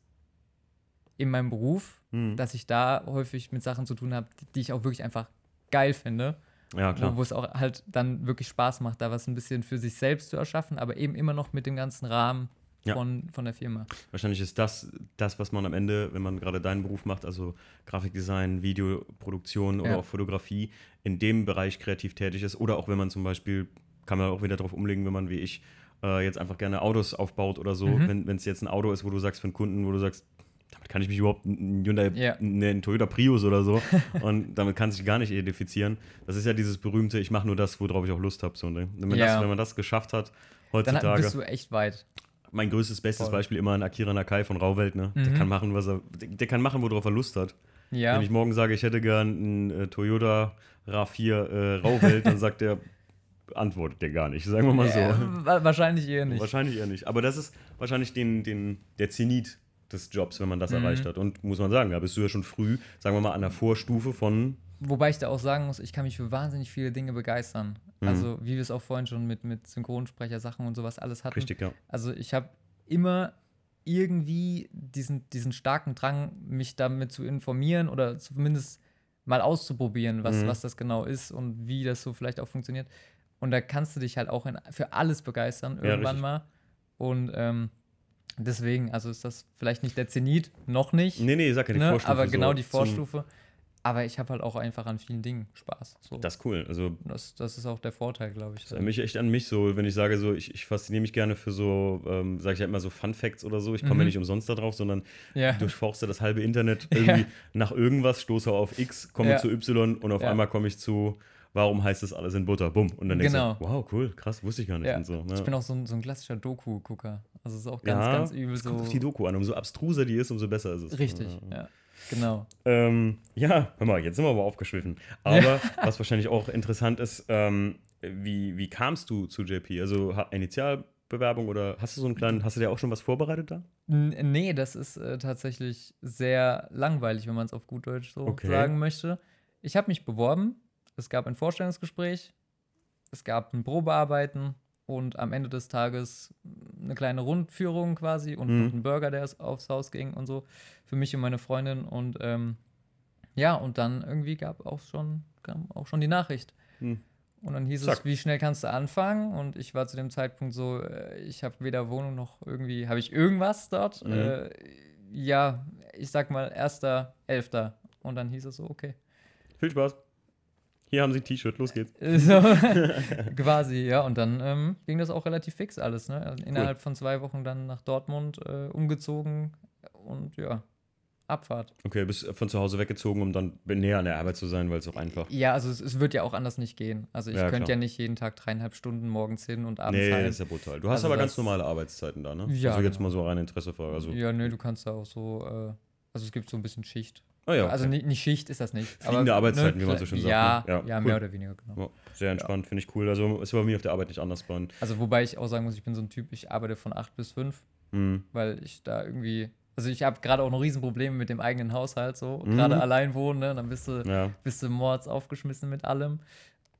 in meinem Beruf, Mhm. dass ich da häufig mit Sachen zu tun habe, die, ich auch wirklich einfach geil finde, ja, klar. wo, wo es auch halt dann wirklich Spaß macht, da was ein bisschen für sich selbst zu erschaffen, aber eben immer noch mit dem ganzen Rahmen Ja. von, von der Firma. Wahrscheinlich ist das das, was man am Ende, wenn man gerade deinen Beruf macht, also Grafikdesign, Videoproduktion oder Ja. auch Fotografie, in dem Bereich kreativ tätig ist. Oder auch wenn man zum Beispiel, kann man auch wieder drauf umlegen, wenn man wie ich äh, jetzt einfach gerne Autos aufbaut oder so. Mhm. Wenn es jetzt ein Auto ist, wo du sagst für einen Kunden, wo du sagst, damit kann ich mich überhaupt, ein Hyundai, Ja. ne, ein Toyota Prius oder so, und damit kann sich gar nicht identifizieren. Das ist ja dieses berühmte, ich mache nur das, worauf ich auch Lust habe. So, ne? wenn, das, wenn man das geschafft hat, Dann heutzutage bist du echt weit. mein größtes, bestes Voll. Beispiel immer ein Akira Nakai von Rauwelt, ne? Der Mhm. kann machen, was er. Der, der kann machen, worauf er Lust hat. Ja. Wenn ich morgen sage, ich hätte gern einen äh, Toyota RAV4 äh, Rauwelt, dann sagt der, antwortet der gar nicht, sagen wir mal so. Äh, wa- wahrscheinlich eher nicht. Wahrscheinlich eher nicht. Aber das ist wahrscheinlich den, den, der Zenit des Jobs, wenn man das Mhm. erreicht hat. Und muss man sagen, da bist du ja schon früh, sagen wir mal, an der Vorstufe von. Wobei ich da auch sagen muss, ich kann mich für wahnsinnig viele Dinge begeistern. Mhm. Also, wie wir es auch vorhin schon mit, mit Synchronsprecher-Sachen und sowas alles hatten. Richtig, ja. Also, ich habe immer irgendwie diesen, diesen starken Drang, mich damit zu informieren oder zumindest mal auszuprobieren, was, Mhm. was das genau ist und wie das so vielleicht auch funktioniert. Und da kannst du dich halt auch in, für alles begeistern, Ja, irgendwann richtig. mal. Und ähm, deswegen, also ist das vielleicht nicht der Zenit, noch nicht. Nee, nee, sag ja die ne? Vorstufe. aber genau so die zum- Vorstufe. Aber ich habe halt auch einfach an vielen Dingen Spaß. So. Das ist cool. Also Das, das ist auch der Vorteil, glaube ich. Das erinnert mich echt an mich so, wenn ich sage so, ich, ich fasziniere mich gerne für so, ähm, sage ich ja immer so Fun Facts oder so. Ich komme Mhm. ja nicht umsonst da drauf, sondern Ja. durchforste das halbe Internet irgendwie nach irgendwas, stoße auf X, komme Ja. zu Y und auf Ja. einmal komme ich zu, warum heißt das alles in Butter? Bumm. Und dann denkst Genau. du, wow, cool, krass, wusste ich gar nicht Ja. und so. Ne? Ich bin auch so ein, so ein klassischer Doku-Gucker. Also es ist auch ganz, ja, ganz übel so. kommt auf die Doku an. Umso abstruser die ist, umso besser ist es. Richtig, Ja. ja. Genau. Ähm, ja, hör mal, jetzt sind wir aber aufgeschwiffen. Aber was wahrscheinlich auch interessant ist, ähm, wie, wie kamst du zu JP? Also Initialbewerbung oder hast du so einen kleinen, hast du dir auch schon was vorbereitet da? N nee, das ist äh, tatsächlich sehr langweilig, wenn man es auf gut Deutsch so Okay. sagen möchte. Ich habe mich beworben, es gab ein Vorstellungsgespräch, es gab ein Probearbeiten und am Ende des Tages eine kleine Rundführung quasi und Mhm. ein Burger, der aufs Haus ging und so für mich und meine Freundin und ähm, ja, und dann irgendwie gab auch schon, kam auch schon die Nachricht. Hm. Und dann hieß Zack. es, wie schnell kannst du anfangen? Und ich war zu dem Zeitpunkt so, äh, ich habe weder Wohnung noch irgendwie, habe ich irgendwas dort? Mhm. Äh, ja, ich sag mal, erster, elfter. Und dann hieß es so, okay. Viel Spaß. Hier haben Sie ein T-Shirt, los geht's. So, quasi, ja. Und dann ähm, ging das auch relativ fix alles, ne? Also innerhalb von zwei Wochen dann nach Dortmund äh, umgezogen und ja, Abfahrt. Okay, bist von zu Hause weggezogen, um dann näher an der Arbeit zu sein, weil es auch einfach. Ja, also es, es wird ja auch anders nicht gehen. Also ich Ja, könnte ja nicht jeden Tag dreieinhalb Stunden morgens hin und abends Nee, heim. das ist ja brutal. Du hast Also aber ganz normale Arbeitszeiten da, ne? Ja, Also jetzt genau. mal so rein Interessefrage. Also, Ja, nö, du kannst da auch so, äh, also es gibt so ein bisschen Schicht. Oh ja, Also okay. nicht, nicht Schicht ist das nicht. Fliegende Arbeitszeiten, wie man so schön sagt, Ja, ne? Ja, ja, cool. mehr oder weniger, genau. Ja, sehr entspannt, finde ich cool. Also ist bei mir auf der Arbeit nicht anders bei. Also wobei ich auch sagen muss, ich bin so ein Typ, ich arbeite von 8 bis 5, Hm. weil ich da irgendwie, also ich habe gerade auch noch Riesenprobleme mit dem eigenen Haushalt, so, Mhm. gerade allein wohnen, ne, dann bist du, Ja, bist du mords aufgeschmissen mit allem.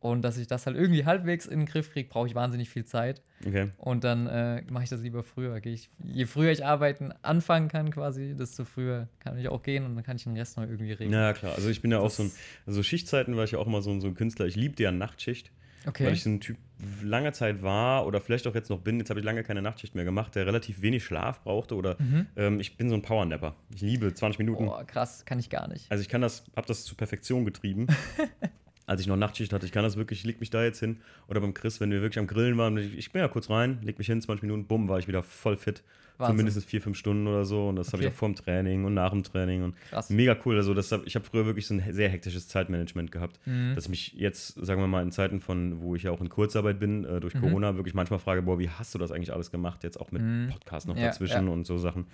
Und dass ich das halt irgendwie halbwegs in den Griff kriege, brauche ich wahnsinnig viel Zeit. okay. Und dann äh, mache ich das lieber früher. Ich, je früher ich arbeiten anfangen kann, quasi, desto früher kann ich auch gehen und dann kann ich den Rest noch irgendwie regeln. Ja, klar. Also ich bin ja auch Das- so ein, also Schichtzeiten war ich ja auch immer so ein, so ein Künstler. Ich liebte ja Nachtschicht, Okay. weil ich so ein Typ lange Zeit war oder vielleicht auch jetzt noch bin. Jetzt habe ich lange keine Nachtschicht mehr gemacht, der relativ wenig Schlaf brauchte oder Mhm. ähm, ich bin so ein Powernapper. Ich liebe 20 Minuten. Boah, krass, kann ich gar nicht. Also ich kann das, habe das zur Perfektion getrieben. Als ich noch Nachtschicht hatte, ich kann das wirklich, ich leg mich da jetzt hin. Oder beim Chris, wenn wir wirklich am Grillen waren, ich, bin ja kurz rein, leg mich hin, 20 Minuten, bumm, war ich wieder voll fit. Für Wahnsinn. mindestens vier, fünf Stunden oder so. Und das habe ich Okay. auch vor dem Training und nach dem Training. Und Krass. mega cool. Also das ich habe früher wirklich so ein sehr hektisches Zeitmanagement gehabt. Mhm. Dass mich jetzt, sagen wir mal, in Zeiten von, wo ich ja auch in Kurzarbeit bin, äh, durch Mhm. Corona, wirklich manchmal frage, boah, wie hast du das eigentlich alles gemacht? Jetzt auch mit Mhm. Podcast noch Ja, dazwischen ja. und so Sachen.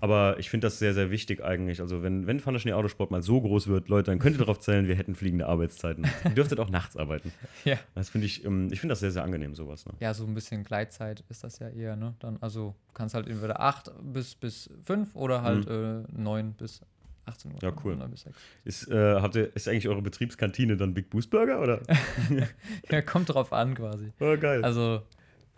Aber ich finde das sehr, sehr wichtig eigentlich. Also wenn, wenn Van der Schnee Autosport mal so groß wird, Leute, dann könnt ihr darauf zählen, wir hätten fliegende Arbeitszeiten. Ihr dürftet auch nachts arbeiten. Ja. Das finde ich, ähm, ich finde das sehr, sehr angenehm, sowas. Ne? Ja, so ein bisschen Gleitzeit ist das ja eher, ne? Dann, also du kannst halt entweder 8 bis, bis 5 oder halt äh, 9 bis 18 Uhr. Mhm. Ja, cool. 9 bis 6. Ist, äh, habt ihr, ist eigentlich eure Betriebskantine dann Big Boost Burger oder? Ja, kommt drauf an quasi. Oh, geil. Also,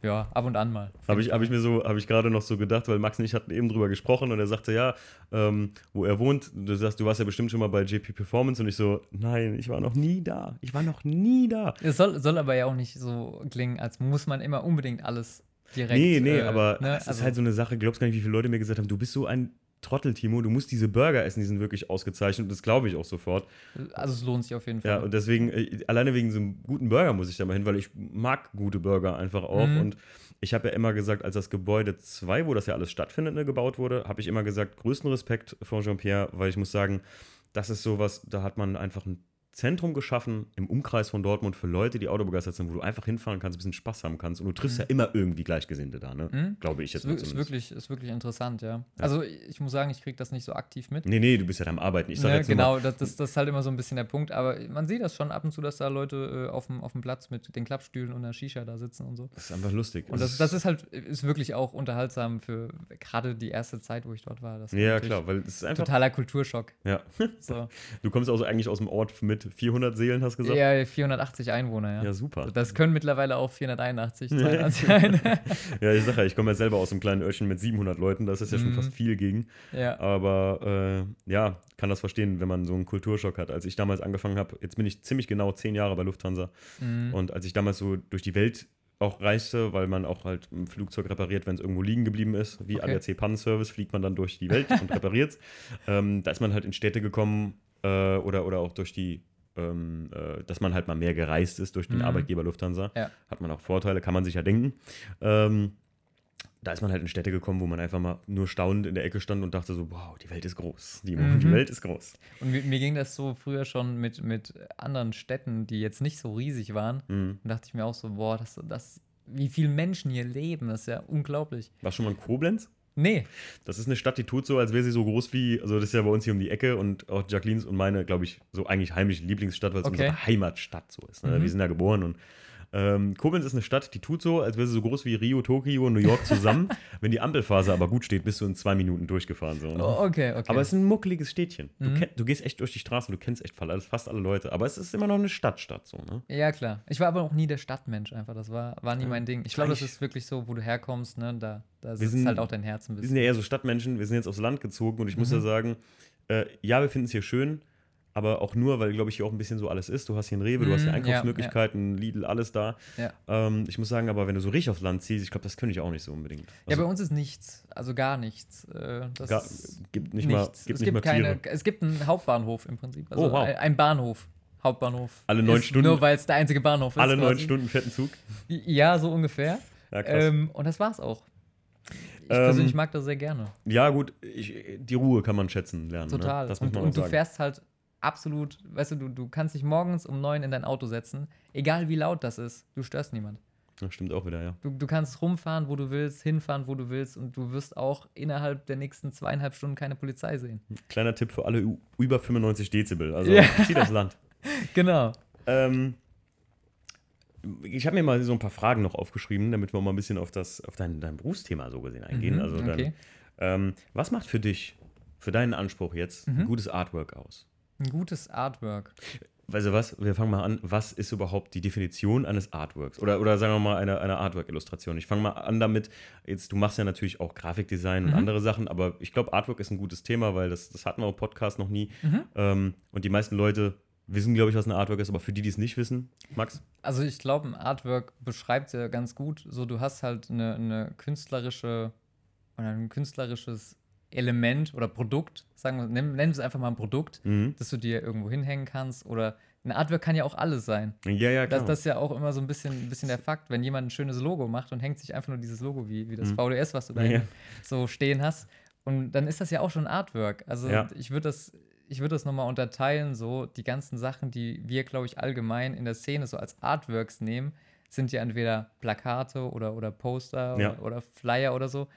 ja, ab und an mal. Habe ich, hab ich mir so, habe ich gerade noch so gedacht, weil Max und ich hatten eben drüber gesprochen und er sagte, ja, ähm, wo er wohnt, du sagst, du warst ja bestimmt schon mal bei JP Performance und ich so, nein, ich war noch nie da. Ich war noch nie da. Es soll, soll aber ja auch nicht so klingen, als muss man immer unbedingt alles direkt. nee, nee, äh, aber ne? es ist halt so eine Sache, glaubst gar nicht, wie viele Leute mir gesagt haben, du bist so ein Trottel, Timo, du musst diese Burger essen, die sind wirklich ausgezeichnet und das glaube ich auch sofort. also es lohnt sich auf jeden Fall. Ja, und deswegen, äh, alleine wegen so einem guten Burger muss ich da mal hin, weil ich mag gute Burger einfach auch. Mhm. Und ich habe ja immer gesagt, als das Gebäude 2, wo das ja alles stattfindet, ne, gebaut wurde, habe ich immer gesagt, größten Respekt vor Jean-Pierre, weil ich muss sagen, das ist sowas, da hat man einfach ein Zentrum geschaffen im Umkreis von Dortmund für Leute, die autobegeistert sind, wo du einfach hinfahren kannst, ein bisschen Spaß haben kannst. Und du triffst ja immer irgendwie Gleichgesinnte da, ne? Mhm. Glaube ich jetzt ist, ist, wirklich, ist wirklich interessant, ja. Also ich muss sagen, ich kriege das nicht so aktiv mit. Nee, nee, du bist ja am Arbeiten. Ich sag Ne, jetzt nur mal, genau, das, das, das ist halt immer so ein bisschen der Punkt. Aber man sieht das schon ab und zu, dass da Leute äh, auf, dem, auf dem Platz mit den Klappstühlen und der Shisha da sitzen und so. das ist einfach lustig. Und das, das ist halt, ist wirklich auch unterhaltsam für gerade die erste Zeit, wo ich dort war. Das ja, klar, weil es ist einfach. Totaler Kulturschock. Ja. So. Du kommst also eigentlich aus dem Ort mit 400 Seelen, hast du gesagt? Ja, 480 Einwohner, ja. Ja, super. Das können mittlerweile auch 481, 82 sein. Ja, ich sage ja, ich komme ja selber aus einem kleinen Örtchen mit 700 Leuten, das ist ja schon Mhm. fast viel gegen. ja. Aber äh, ja, kann das verstehen, wenn man so einen Kulturschock hat. Als ich damals angefangen habe, jetzt bin ich ziemlich genau zehn Jahre bei Lufthansa. Mhm. Und als ich damals so durch die Welt auch reiste, weil man auch halt ein Flugzeug repariert, wenn es irgendwo liegen geblieben ist, wie Okay. ADAC Pannenservice, fliegt man dann durch die Welt und repariert es. Ähm, da ist man halt in Städte gekommen äh, oder, oder auch durch die, ähm, äh, dass man halt mal mehr gereist ist durch den Mhm. Arbeitgeber Lufthansa. Ja. Hat man auch Vorteile, kann man sich ja denken. Ähm, da ist man halt in Städte gekommen, wo man einfach mal nur staunend in der Ecke stand und dachte so, wow, die Welt ist groß. Die, Mhm. die Welt ist groß. Und mir, mir ging das so früher schon mit, mit anderen Städten, die jetzt nicht so riesig waren. Mhm. Und dachte ich mir auch so, boah, das, das wie viele Menschen hier leben. Das ist ja unglaublich. Warst du schon mal in Koblenz? Nee, Das ist eine Stadt, die tut so, als wäre sie so groß wie, also das ist ja bei uns hier um die Ecke und auch Jacquelines und meine, glaube ich, so eigentlich heimliche Lieblingsstadt, weil es Okay. unsere Heimatstadt so ist. Ne? Mhm. Wir sind da geboren und ähm, Koblenz ist eine Stadt, die tut so, als wäre sie so groß wie Rio, Tokio und New York zusammen. Wenn die Ampelphase aber gut steht, bist du in zwei Minuten durchgefahren. So, ne? oh, okay, okay. Aber es ist ein muckeliges Städtchen. Du, Mhm. kenn, du gehst echt durch die Straßen, du kennst echt fast alle Leute. Aber es ist immer noch eine Stadtstadt. So, ne? ja, klar. Ich war aber auch nie der Stadtmensch einfach. Das war, war nie mein Ding. Ich glaube, das ist wirklich so, wo du herkommst, ne? Da, da Wir sitzt sind- halt auch dein Herz ein Wir bisschen. sind ja eher so Stadtmenschen, wir sind jetzt aufs Land gezogen und ich muss Mhm. ja sagen, äh, ja, wir finden es hier schön, aber auch nur, weil, glaube ich, hier auch ein bisschen so alles ist. Du hast hier ein Rewe, du hast hier Mhm, ja, Einkaufsmöglichkeiten, Lidl, alles da. Ja. Ähm, ich muss sagen, aber wenn du so richtig aufs Land ziehst, ich glaube, das könnte ich auch nicht so unbedingt. ja, Also, bei uns ist nichts. Also gar nichts. Äh, gar, gibt nicht mal, nichts. gibt es nicht gibt mal keine. Tiere. Es gibt einen Hauptbahnhof im Prinzip. Also Oh, wow. ein, Bahnhof. Hauptbahnhof. Alle neun Stunden- Nur weil es der einzige Bahnhof ist. Alle neun quasi. Stunden fährt ein Zug. Ja, so ungefähr. Ja. Ähm, und das war's auch. Ich Ähm, persönlich mag das sehr gerne. ja, gut, ich, die Ruhe kann man schätzen lernen. Total. Ne? Das muss und und du fährst halt absolut, weißt du, du, du kannst dich morgens um neun in dein Auto setzen, egal wie laut das ist, du störst niemand. Das stimmt auch wieder, ja. Du, du kannst rumfahren, wo du willst, hinfahren, wo du willst und du wirst auch innerhalb der nächsten zweieinhalb Stunden keine Polizei sehen. Kleiner Tipp für alle über 95 Dezibel. Also Ja. zieht aufs Land. Genau. Ähm, ich habe mir mal so ein paar Fragen noch aufgeschrieben, damit wir mal ein bisschen auf, das, auf dein, dein Berufsthema so gesehen eingehen. Mhm, also dann, okay. ähm, was macht für dich, für deinen Anspruch jetzt, ein Mhm. gutes Artwork aus? Ein gutes Artwork. Weißt du was? Wir fangen mal an. Was ist überhaupt die Definition eines Artworks? Oder, oder sagen wir mal eine, eine Artwork-Illustration. Ich fange mal an damit. Jetzt, du machst ja natürlich auch Grafikdesign und Mhm. andere Sachen, aber ich glaube, Artwork ist ein gutes Thema, weil das, das hatten wir im Podcast noch nie. Mhm. Ähm, und die meisten Leute wissen, glaube ich, was ein Artwork ist, aber für die, die es nicht wissen, Max? Also ich glaube, ein Artwork beschreibt ja ganz gut, so du hast halt eine, eine künstlerische oder ein künstlerisches Element oder Produkt, sagen wir, nennen, nennen wir es einfach mal ein Produkt, Mhm. das du dir irgendwo hinhängen kannst oder ein Artwork kann ja auch alles sein. Ja, ja, klar. Das, das ist ja auch immer so ein bisschen, ein bisschen der Fakt, wenn jemand ein schönes Logo macht und hängt sich einfach nur dieses Logo wie, wie das Mhm. VDS, was du da Ja. so stehen hast. Und dann ist das ja auch schon Artwork. Also Ja. ich würde das, ich würde das nochmal unterteilen, so die ganzen Sachen, die wir, glaube ich, allgemein in der Szene so als Artworks nehmen, sind ja entweder Plakate oder, oder Poster Ja. oder, oder Flyer oder so.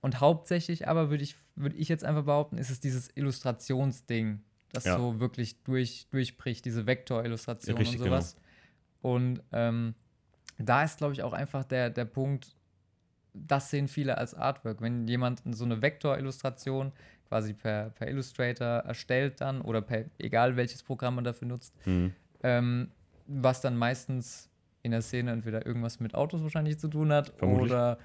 Und hauptsächlich aber würde ich, würde ich jetzt einfach behaupten, ist es dieses Illustrationsding, das Ja. so wirklich durch, durchbricht, diese Vektorillustration und Richtig, genau. sowas. Und ähm, da ist, glaube ich, auch einfach der, der Punkt, das sehen viele als Artwork. Wenn jemand so eine Vektorillustration quasi per, per Illustrator erstellt dann oder per egal welches Programm man dafür nutzt, Mhm. ähm, was dann meistens in der Szene entweder irgendwas mit Autos wahrscheinlich zu tun hat Vermutlich. oder,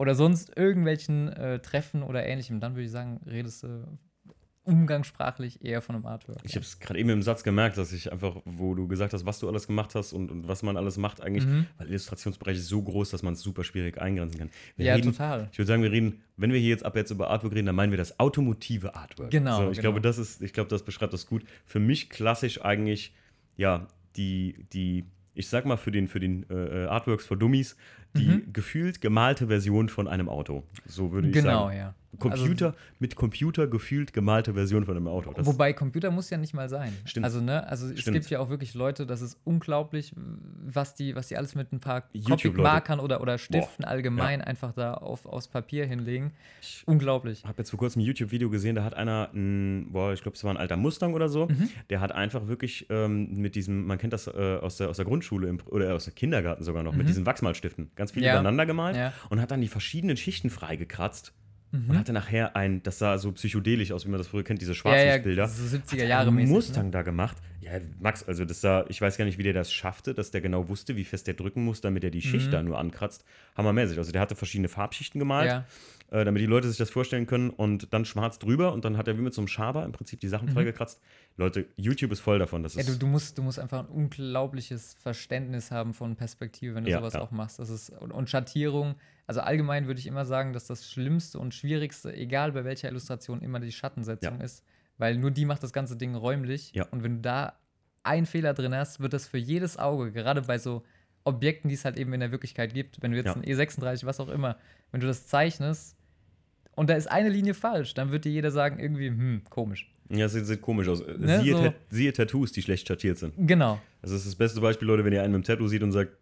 oder sonst irgendwelchen äh, Treffen oder ähnlichem. Dann würde ich sagen, redest du umgangssprachlich eher von einem Artwork. Ich habe es gerade eben im Satz gemerkt, dass ich einfach, wo du gesagt hast, was du alles gemacht hast und, und was man alles macht, eigentlich, Mhm. weil der Illustrationsbereich ist so groß, dass man es super schwierig eingrenzen kann. Wir Ja, reden, total. Ich würde sagen, wir reden, wenn wir hier jetzt ab jetzt über Artwork reden, dann meinen wir das automotive Artwork. Genau, So, ich genau. glaube, das ist, ich glaube, das beschreibt das gut. Für mich klassisch eigentlich, ja, die, die, ich sag mal für den, für den äh, Artworks for Dummies, die Mhm. gefühlt gemalte Version von einem Auto. So würde ich Genau, sagen. ja. Computer, mit Computer gefühlt gemalte Version von einem Auto. Das, Wobei Computer muss ja nicht mal sein. Stimmt. Also, ne, also es Stimmt. gibt ja auch wirklich Leute, das ist unglaublich, was die, was die alles mit ein paar. Copic-Markern oder, oder Stiften allgemein einfach da auf, aufs Papier hinlegen. Unglaublich. Ich habe jetzt vor kurzem ein YouTube-Video gesehen, da hat einer, ein, boah, ich glaube, es war ein alter Mustang oder so, Mhm. der hat einfach wirklich ähm, mit diesem, man kennt das äh, aus, der, aus der Grundschule im, oder aus der Kindergarten sogar noch, mit diesen Wachsmalstiften, ganz viel Mhm. Ja. übereinander gemalt Ja. und hat dann die verschiedenen Schichten freigekratzt Mhm. und hatte nachher ein, das sah so psychedelisch aus, wie man das früher kennt, diese Ja, ja, Schwarzlichtbilder. so 70er Hat Jahre mäßig. Mustang Ne? da gemacht. Ja, Max, also das sah, ich weiß gar nicht, wie der das schaffte, dass der genau wusste, wie fest der drücken muss, damit er die Schicht Mhm. da nur ankratzt. Hammermäßig. Also der hatte verschiedene Farbschichten gemalt Ja. Äh, damit die Leute sich das vorstellen können und dann schwarz drüber und dann hat er wie mit so einem Schaber im Prinzip die Sachen freigekratzt. Leute, YouTube ist voll davon. Das Mhm. Ja, ist, du, du, musst, du musst einfach ein unglaubliches Verständnis haben von Perspektive, wenn du Ja, sowas ja. auch machst. Das ist, und, und Schattierung, also allgemein würde ich immer sagen, dass das Schlimmste und Schwierigste, egal bei welcher Illustration, immer die Schattensetzung Ja. ist. Weil nur die macht das ganze Ding räumlich. Und wenn du da einen Fehler drin hast, wird das für jedes Auge, gerade bei so Objekten, die es halt eben in der Wirklichkeit gibt, wenn du jetzt ein E36, was auch immer, wenn du das zeichnest und da ist eine Linie falsch, dann wird dir jeder sagen, irgendwie, hm, komisch. ja, es sieht, komisch aus. Ne, siehe, so- siehe Tattoos, die schlecht schattiert sind. Genau. Das ist das beste Beispiel, Leute, wenn ihr einen mit dem Tattoo sieht und sagt,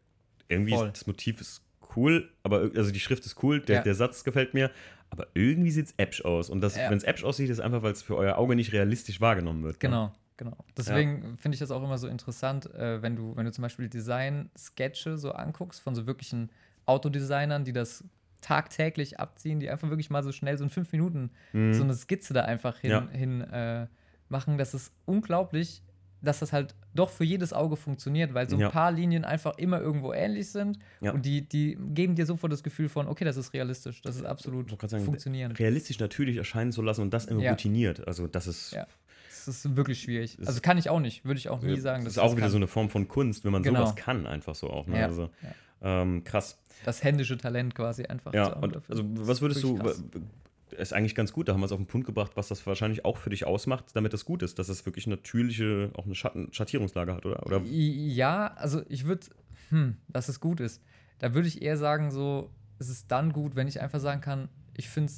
irgendwie Voll. das Motiv ist cool, aber also die Schrift ist cool, der, Ja. der Satz gefällt mir, aber irgendwie sieht es äpsch aus. Und das, Ja. wenn es äpsch aussieht, ist einfach, weil es für euer Auge nicht realistisch wahrgenommen wird. ne? Genau, genau. Deswegen finde ich das auch immer so interessant, äh, wenn du, wenn du zum Beispiel Design-Sketche so anguckst von so wirklichen Autodesignern, die das tagtäglich abziehen, die einfach wirklich mal so schnell so in fünf Minuten so eine Skizze da einfach hin, Ja. hin äh, machen. Das ist unglaublich, dass das halt doch für jedes Auge funktioniert, weil so ein Ja. paar Linien einfach immer irgendwo ähnlich sind Ja. und die, die geben dir sofort das Gefühl von, okay, das ist realistisch, das ist absolut sagen, funktionierend. Realistisch natürlich erscheinen zu lassen und das immer Ja. routiniert. Also das ist, Ja. Das ist wirklich schwierig. Das- Also kann ich auch nicht, würde ich auch nie sagen. das ist auch das wieder kann. so eine Form von Kunst, wenn man Genau. sowas kann, einfach so auch. Ne? Also, ja. Ähm, krass. das händische Talent quasi einfach. Ja, und dafür. also was würdest du, krass. ist eigentlich ganz gut, da haben wir es auf den Punkt gebracht, was das wahrscheinlich auch für dich ausmacht, damit das gut ist, dass es wirklich natürliche, auch eine Schatten, Schattierungslage hat, oder? oder Ja, also ich würde, hm, dass es gut ist. Da würde ich eher sagen, so, es ist dann gut, wenn ich einfach sagen kann, ich finde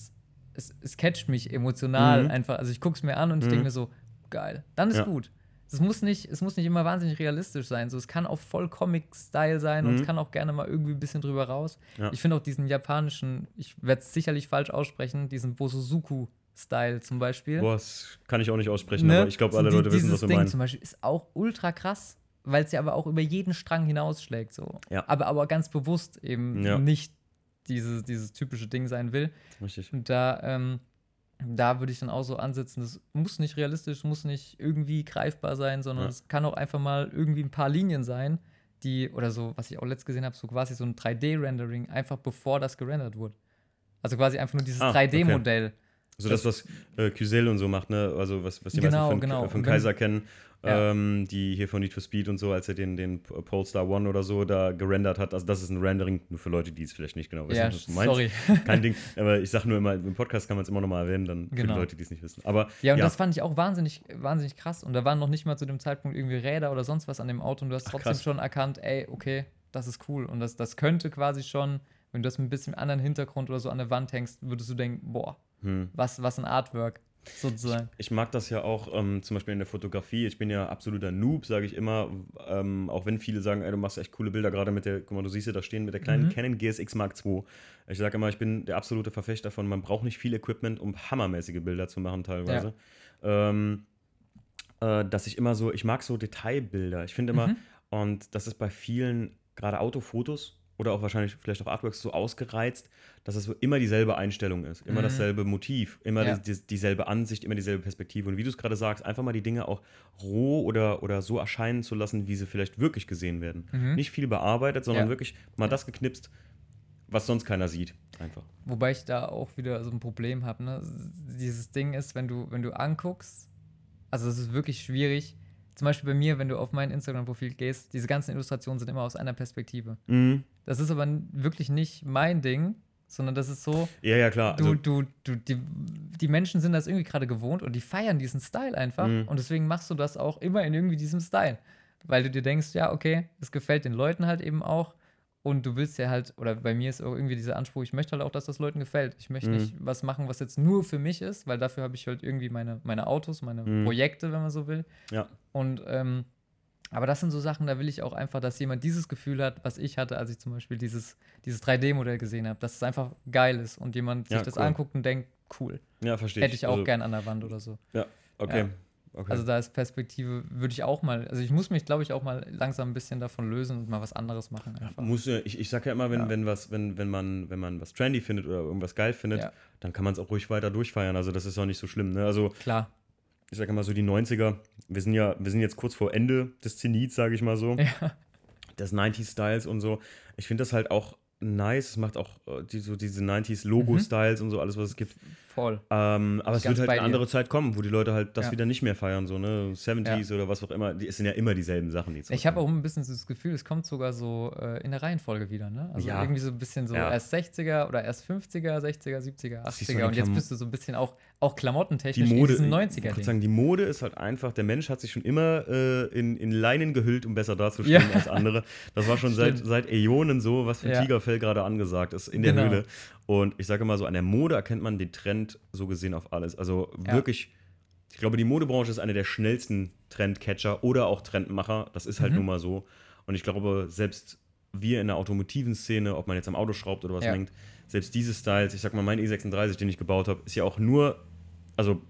es, es catcht mich emotional Mhm. einfach. Also ich gucke es mir an und ich Mhm. denke mir so, geil. Dann ist Ja. gut. Es muss, nicht, es muss nicht immer wahnsinnig realistisch sein. So, es kann auch voll Comic-Style sein und Mhm. es kann auch gerne mal irgendwie ein bisschen drüber raus. Ja. Ich finde auch diesen japanischen, ich werde es sicherlich falsch aussprechen, diesen Bosozuku-Style zum Beispiel. Boah, das kann ich auch nicht aussprechen, Ne? aber ich glaube, alle die- Leute wissen, was du Ding meinst. zum Beispiel ist auch ultra krass, weil es ja aber auch über jeden Strang hinausschlägt. So. Ja. Aber, aber ganz bewusst eben Ja. nicht dieses, dieses typische Ding sein will. Richtig. Und da, ähm, da würde ich dann auch so ansetzen, das muss nicht realistisch, muss nicht irgendwie greifbar sein, sondern Ja. es kann auch einfach mal irgendwie ein paar Linien sein, die, oder so, was ich auch letzt gesehen habe, so quasi so ein 3D-Rendering, einfach bevor das gerendert wurde. Also quasi einfach nur dieses Ah, okay. 3D-Modell. Also das, was äh, Cusel und so macht, ne? Also was, was die Genau, meisten von, genau. von Kaiser kennen, Ja. ähm, die hier von Need for Speed und so, als er den, den Polestar One oder so da gerendert hat. Also das ist ein Rendering, nur für Leute, die es vielleicht nicht genau wissen, Ja, was du meinst. sorry. Kein Ding. Aber ich sage nur immer, im Podcast kann man es immer noch mal erwähnen, dann für Genau. die Leute, die es nicht wissen. Aber Ja, und Ja. das fand ich auch wahnsinnig, wahnsinnig krass. Und da waren noch nicht mal zu dem Zeitpunkt irgendwie Räder oder sonst was an dem Auto. Und du hast Ach, trotzdem krass. schon erkannt, ey, okay, das ist cool. Und das, das könnte quasi schon, wenn du das mit ein bisschen anderen Hintergrund oder so an der Wand hängst, würdest du denken, boah, hm. was, was ein Artwork sozusagen. Ich mag das ja auch ähm, zum Beispiel in der Fotografie. Ich bin ja absoluter Noob, sage ich immer. Ähm, auch wenn viele sagen, ey, du machst echt coole Bilder, gerade mit der, guck mal, du siehst ja da stehen mit der kleinen Mhm. Canon GSX Mark II. Ich sage immer, ich bin der absolute Verfechter von, man braucht nicht viel Equipment, um hammermäßige Bilder zu machen teilweise. Ähm, äh, dass ich immer so, ich mag so Detailbilder. Ich finde immer, Mhm. und das ist bei vielen, gerade Autofotos oder auch wahrscheinlich vielleicht auch Artworks so ausgereizt, dass es immer dieselbe Einstellung ist, immer Mhm. dasselbe Motiv, immer Ja. die, dieselbe Ansicht, immer dieselbe Perspektive. Und wie du es gerade sagst, einfach mal die Dinge auch roh oder, oder so erscheinen zu lassen, wie sie vielleicht wirklich gesehen werden. Mhm. Nicht viel bearbeitet, sondern Ja. wirklich mal das geknipst, was sonst keiner sieht. Einfach. Wobei ich da auch wieder so ein Problem habe. Ne? Dieses Ding ist, wenn du, wenn du anguckst, also es ist wirklich schwierig. Zum Beispiel bei mir, wenn du auf mein Instagram-Profil gehst, diese ganzen Illustrationen sind immer aus einer Perspektive. Mhm. Das ist aber wirklich nicht mein Ding, sondern das ist so, Ja, ja, klar. du, Also, du, du, die, die Menschen sind das irgendwie gerade gewohnt und die feiern diesen Style einfach. Mhm. Und deswegen machst du das auch immer in irgendwie diesem Style. Weil du dir denkst, ja, okay, es gefällt den Leuten halt eben auch. Und du willst ja halt, oder bei mir ist auch irgendwie dieser Anspruch, ich möchte halt auch, dass das Leuten gefällt. Ich möchte Mhm. nicht was machen, was jetzt nur für mich ist, weil dafür habe ich halt irgendwie meine, meine Autos, meine Mhm. Projekte, wenn man so will. ja. Und ähm, aber das sind so Sachen, da will ich auch einfach, dass jemand dieses Gefühl hat, was ich hatte, als ich zum Beispiel dieses, dieses 3D-Modell gesehen habe, dass es einfach geil ist und jemand Ja, sich das cool. anguckt und denkt, cool. ja, verstehe Hätte ich auch also, gern an der Wand oder so. Ja, okay. Ja. Okay. Also da ist Perspektive, würde ich auch mal, also ich muss mich, glaube ich, auch mal langsam ein bisschen davon lösen und mal was anderes machen. Einfach. Muss, ich, ich sag ja immer, wenn, Ja. wenn, was, wenn, wenn, man, wenn man was trendy findet oder irgendwas geil findet, Ja. dann kann man es auch ruhig weiter durchfeiern. Also das ist auch nicht so schlimm. Ne? Also Klar. ich sage immer so die 90er, wir sind ja, wir sind jetzt kurz vor Ende des Zenits, sage ich mal so, Ja. des 90s-Styles und so. Ich finde das halt auch nice. Es macht auch äh, die, so diese 90s-Logo-Styles und so, alles, was es gibt. Voll. Ähm, aber es wird halt eine dir. andere Zeit kommen, wo die Leute halt das Ja. wieder nicht mehr feiern, so, ne? 70s oder was auch immer. Die, es sind ja immer dieselben Sachen, die Ich habe auch ein bisschen das Gefühl, es kommt sogar so äh, in der Reihenfolge wieder, ne? Also Ja. irgendwie so ein bisschen so Ja. erst 60er oder erst 50er, 60er, 70er, Das siehst du 80er an und jetzt bist du so ein bisschen auch, auch die klamottentechnisch Mode, in diesem ich 90er wollte Ding. sagen, die Mode ist halt einfach, der Mensch hat sich schon immer äh, in, in Leinen gehüllt, um besser dazustehen Ja. als andere. Das war schon seit, seit Äonen so, was für Ja. Tigerfell gerade angesagt ist in der Genau. Höhle. Und ich sage immer so, an der Mode erkennt man den Trend so gesehen auf alles. Also Ja. wirklich, ich glaube, die Modebranche ist eine der schnellsten Trendcatcher oder auch Trendmacher. Das ist halt Mhm. nun mal so. Und ich glaube, selbst wir in der automotiven Szene, ob man jetzt am Auto schraubt oder was Ja. lenkt, selbst diese Styles, ich sag mal, mein E36, den ich gebaut habe, ist ja auch nur, also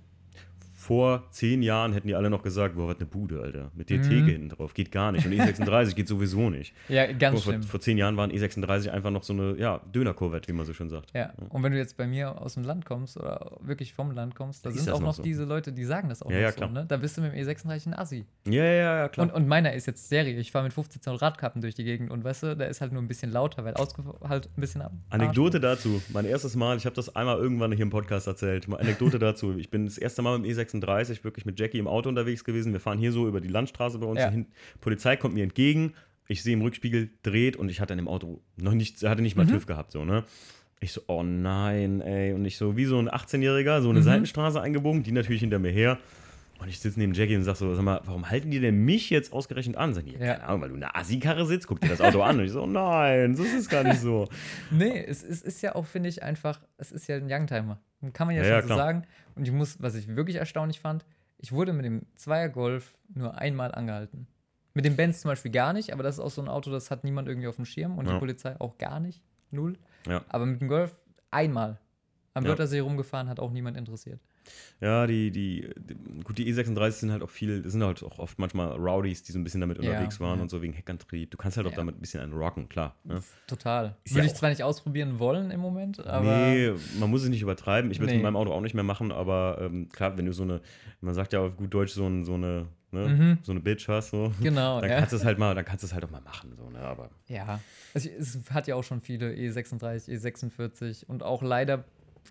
vor zehn Jahren hätten die alle noch gesagt, boah, was eine Bude, Alter. Mit der Mhm. Theke hinten drauf. Geht gar nicht. Und E36 geht sowieso nicht. Ja, ganz Boah, vor, schlimm. vor zehn Jahren waren E36 einfach noch so eine, ja, Döner-Corvette, wie man so schön sagt. Ja, und wenn du jetzt bei mir aus dem Land kommst oder wirklich vom Land kommst, da Ist sind auch noch so. diese Leute, die sagen das auch Ja, ja, so. klar. Ne? Da bist du mit dem E36 ein Assi. Ja, ja, ja, klar. Und, und meiner ist jetzt Serie. Ich fahre mit 15 Zoll Radkappen durch die Gegend und weißt du, der ist halt nur ein bisschen lauter, weil ausge halt ein bisschen ab. Anekdote dazu. Mein erstes Mal, ich habe das einmal irgendwann hier im Podcast erzählt. Mal Anekdote dazu. Ich bin das erste Mal mit dem E36 wirklich mit Jackie im Auto unterwegs gewesen. Wir fahren hier so über die Landstraße bei uns. Ja. Hin. Polizei kommt mir entgegen. Ich sehe im Rückspiegel, dreht und ich hatte in dem Auto noch nicht, hatte nicht mal TÜV gehabt. So, ne? Ich so, oh nein, ey. Und ich so, wie so ein 18-Jähriger, so eine Seitenstraße eingebogen, die natürlich hinter mir her. Und ich sitze neben Jackie und sag so, sag mal, warum halten die denn mich jetzt ausgerechnet an? Sagen die, Ja. keine Ahnung, weil du in einer Assi-Karre sitzt, guck dir das Auto an. Und ich so, nein, das ist gar nicht so. Nee, es, es ist ja auch, finde ich, einfach, es ist ja ein Youngtimer. Kann man ja, Ja, schon ja, so klar. sagen. Und ich muss, was ich wirklich erstaunlich fand, ich wurde mit dem Zweier Golf nur einmal angehalten. Mit dem Benz zum Beispiel gar nicht, aber das ist auch so ein Auto, das hat niemand irgendwie auf dem Schirm und Ja. die Polizei auch gar nicht. Null. Ja. Aber mit dem Golf einmal. Am Ja. Wörthersee rumgefahren, hat auch niemand interessiert. Ja, die, die, die, gut, die E36 sind halt auch viel, das sind halt auch oft manchmal Rowdies, die so ein bisschen damit Ja, unterwegs waren ja. und so wegen Heckantrieb. Du kannst halt auch Ja. damit ein bisschen einen rocken, klar. Ne? Total. Ist Würde ja ich zwar nicht ausprobieren wollen im Moment, aber. nee, man muss es nicht übertreiben. Ich würde es Nee. mit meinem Auto auch nicht mehr machen, aber ähm, klar, wenn du so eine, man sagt ja auf gut Deutsch so, ein, so eine, ne, Mhm. so eine Bitch hast, so, Genau, dann ja. kannst du es halt mal, dann kannst du es halt auch mal machen, so, ne, aber Ja, also es hat ja auch schon viele E E36, E46 und auch leider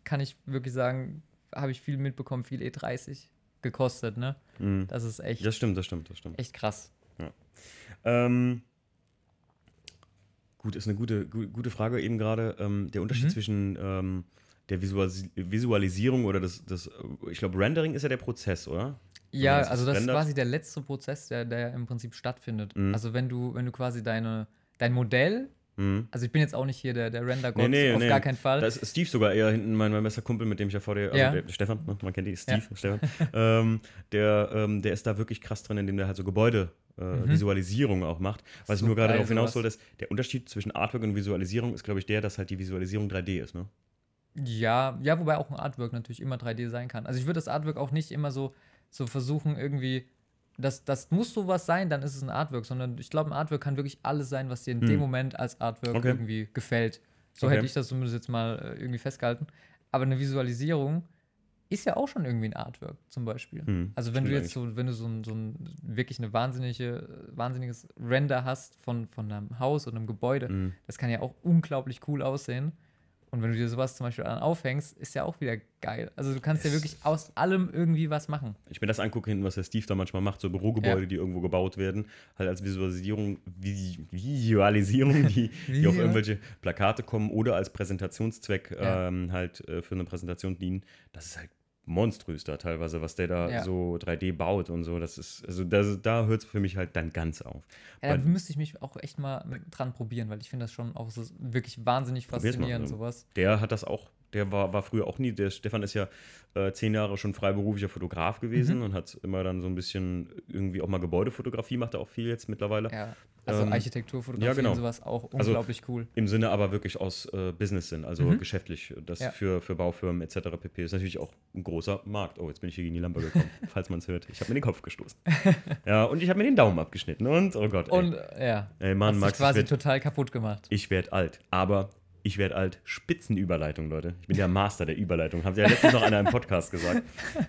kann ich wirklich sagen, habe ich viel mitbekommen, viel E30 gekostet, ne? mh. Das ist echt, das stimmt, das stimmt, das stimmt. echt krass. Ähm, gut, ist eine gute, gu gute Frage eben gerade. Ähm, der Unterschied Mhm. zwischen ähm, der Visualis Visualisierung oder das, das ich glaube, Rendering ist ja der Prozess, oder? Ja, man das also das ist quasi der letzte Prozess, der, der im Prinzip stattfindet. Mhm. Also wenn du, wenn du quasi deine, dein Modell, Mhm. also ich bin jetzt auch nicht hier der, der Render-Gott, Nee, nee, auf nee. gar keinen Fall. Da ist Steve sogar eher hinten, mein, mein bester Kumpel, mit dem ich ja vor dir, also Ja. der, Stefan, ne, man kennt die, Steve, Stefan, ähm, der, ähm, der ist da wirklich krass drin, indem der halt so Gebäude. Äh, Mhm. Visualisierung auch macht. Was So ich nur gerade darauf hinaus wollte, ist, der Unterschied zwischen Artwork und Visualisierung ist, glaube ich, der, dass halt die Visualisierung 3D ist, ne? Ja, ja, wobei auch ein Artwork natürlich immer 3D sein kann. Also ich würde das Artwork auch nicht immer so, so versuchen, irgendwie, das, das muss sowas sein, dann ist es ein Artwork, sondern ich glaube, ein Artwork kann wirklich alles sein, was dir in Hm. dem Moment als Artwork Okay. irgendwie gefällt. So Okay. hätte ich das zumindest jetzt mal äh, irgendwie festgehalten. Aber eine Visualisierung ist ja auch schon irgendwie ein Artwork, zum Beispiel. Hm, Also wenn du stimmt jetzt so, wenn du so ein, so ein wirklich eine wahnsinnige, wahnsinniges Render hast von, von einem Haus oder einem Gebäude, Mhm. das kann ja auch unglaublich cool aussehen. Und wenn du dir sowas zum Beispiel dann aufhängst, ist ja auch wieder geil. Also du kannst ja Es- wirklich aus allem irgendwie was machen. ich mir das angucke hinten, was der Steve da manchmal macht, so Bürogebäude, Ja. die irgendwo gebaut werden, halt als Visualisierung, Vi- Visualisierung, die, die auf irgendwelche Plakate kommen oder als Präsentationszweck Ja. ähm, halt äh, für eine Präsentation dienen. Das ist halt monströs da teilweise, was der da Ja. so 3D baut und so. Das ist, also das, da hört es für mich halt dann ganz auf. Ja, da müsste ich mich auch echt mal dran probieren, weil ich finde das schon auch so wirklich wahnsinnig mal, faszinierend, also. sowas. Der hat das auch, der war, war früher auch nie, der Stefan ist ja äh, zehn Jahre schon freiberuflicher Fotograf gewesen Mhm. und hat immer dann so ein bisschen irgendwie auch mal Gebäudefotografie, macht er auch viel jetzt mittlerweile. Ja. Also Ähm, Architekturfotografie ja, genau. und sowas auch Also- unglaublich cool. Im Sinne aber wirklich aus äh, Business-Sinn, also Mhm. geschäftlich. Das Ja. für, für Baufirmen etc. pp. Ist natürlich auch ein großer Markt. Oh, jetzt bin ich hier gegen die Lampe gekommen, falls man es hört. Ich habe mir den Kopf gestoßen. ja, und ich habe mir den Daumen abgeschnitten. Und, oh Gott, ey. Und äh, ja, ey Mann, hast Max, quasi werd, total kaputt gemacht. ich werd alt. Aber ich werde alt. Spitzenüberleitung, Leute. Ich bin der Master der Überleitung. Haben Sie ja letztens noch einer im Podcast gesagt.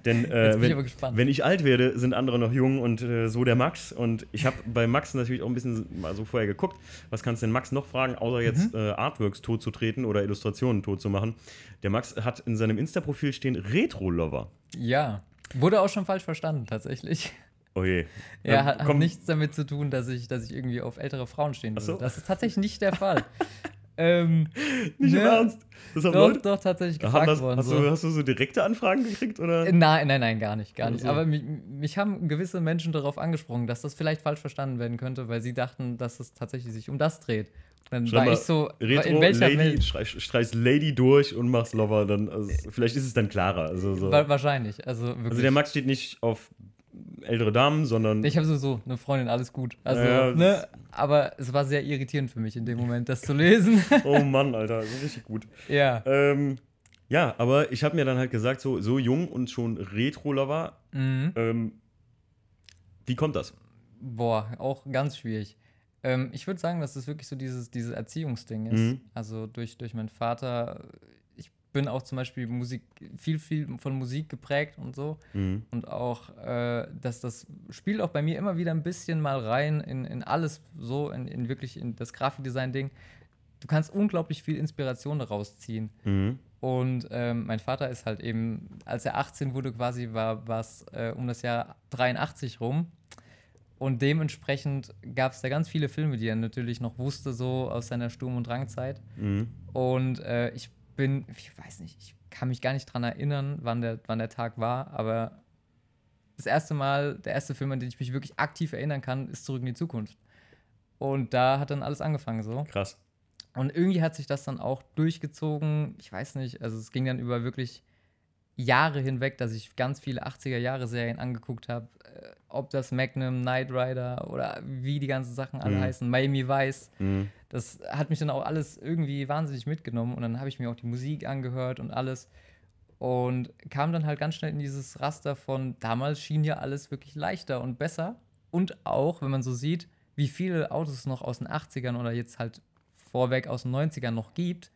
Denn äh, bin ich wenn, aber gespannt. wenn ich alt werde, sind andere noch jung und äh, so der Max. Und ich habe bei Max natürlich auch ein bisschen mal so vorher geguckt, was kannst du denn Max noch fragen, außer jetzt Mhm. äh, Artworks tot zu treten oder Illustrationen tot zu machen. Der Max hat in seinem Insta-Profil stehen Retro-Lover. Ja. Wurde auch schon falsch verstanden, tatsächlich. Oh je. Ja, Ähm, hat, hat nichts damit zu tun, dass ich, dass ich irgendwie auf ältere Frauen stehen würde. so. Das ist tatsächlich nicht der Fall. ähm, Nicht im ne, Ernst. Das haben Doch, Leute. doch, tatsächlich gefragt das, worden. hast, so. du, hast du so direkte Anfragen gekriegt? Oder? Äh, Nein, nein, nein, gar nicht, gar Oder nicht. Aber mich, mich haben gewisse Menschen darauf angesprochen, dass das vielleicht falsch verstanden werden könnte, weil sie dachten, dass es tatsächlich sich um das dreht. Dann Schreib war mal, ich so, Retro, in welcher Lady, Welt? streich, streichst Lady durch und machst Lover. Dann, also, vielleicht ist es dann klarer. Also, so. Wa- Wahrscheinlich, also wirklich. also der Max steht nicht auf ältere Damen, sondern. Ich habe sowieso eine Freundin, alles gut. Also, Ja, ne? Aber es war sehr irritierend für mich in dem Moment, das zu lesen. oh Mann, Alter, das ist richtig gut. ja. Ähm, ja, aber ich habe mir dann halt gesagt, so, so jung und schon Retro-Lover, Mhm. ähm, wie kommt das? Boah, auch ganz schwierig. Ähm, ich würde sagen, dass es wirklich so dieses, dieses Erziehungsding ist. Mhm. Also durch, durch meinen Vater. Ich bin auch zum Beispiel Musik, viel, viel von Musik geprägt und so. Mhm. Und auch, äh, dass das spielt auch bei mir immer wieder ein bisschen mal rein in, in alles so, in, in wirklich in das Grafikdesign-Ding. Du kannst unglaublich viel Inspiration daraus ziehen. Mhm. Und ähm, mein Vater ist halt eben, als er 18 wurde, quasi war es äh, um das Jahr 83 rum. Und dementsprechend gab es da ganz viele Filme, die er natürlich noch wusste, so aus seiner Sturm- und Drangzeit. Mhm. Und äh, ich bin, ich weiß nicht, ich kann mich gar nicht dran erinnern, wann der, wann der Tag war, aber das erste Mal, der erste Film, an den ich mich wirklich aktiv erinnern kann, ist Zurück in die Zukunft. Und da hat dann alles angefangen so. Krass. Und irgendwie hat sich das dann auch durchgezogen. Ich weiß nicht, also es ging dann über wirklich Jahre hinweg, dass ich ganz viele 80er-Jahre-Serien angeguckt habe. Äh, ob das Magnum, Knight Rider oder wie die ganzen Sachen alle Mhm. heißen, Miami Vice. Mhm. Das hat mich dann auch alles irgendwie wahnsinnig mitgenommen. Und dann habe ich mir auch die Musik angehört und alles. Und kam dann halt ganz schnell in dieses Raster von, damals schien ja alles wirklich leichter und besser. Und auch, wenn man so sieht, wie viele Autos es noch aus den 80ern oder jetzt halt vorweg aus den 90ern noch gibt,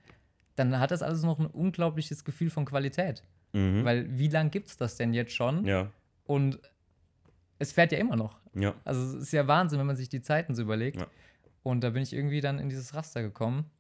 dann hat das alles noch ein unglaubliches Gefühl von Qualität. Mhm. Weil wie lange gibt es das denn jetzt schon? ja, Und es fährt ja immer noch. ja. Also es ist ja Wahnsinn, wenn man sich die Zeiten so überlegt. Ja. Und da bin ich irgendwie dann in dieses Raster gekommen.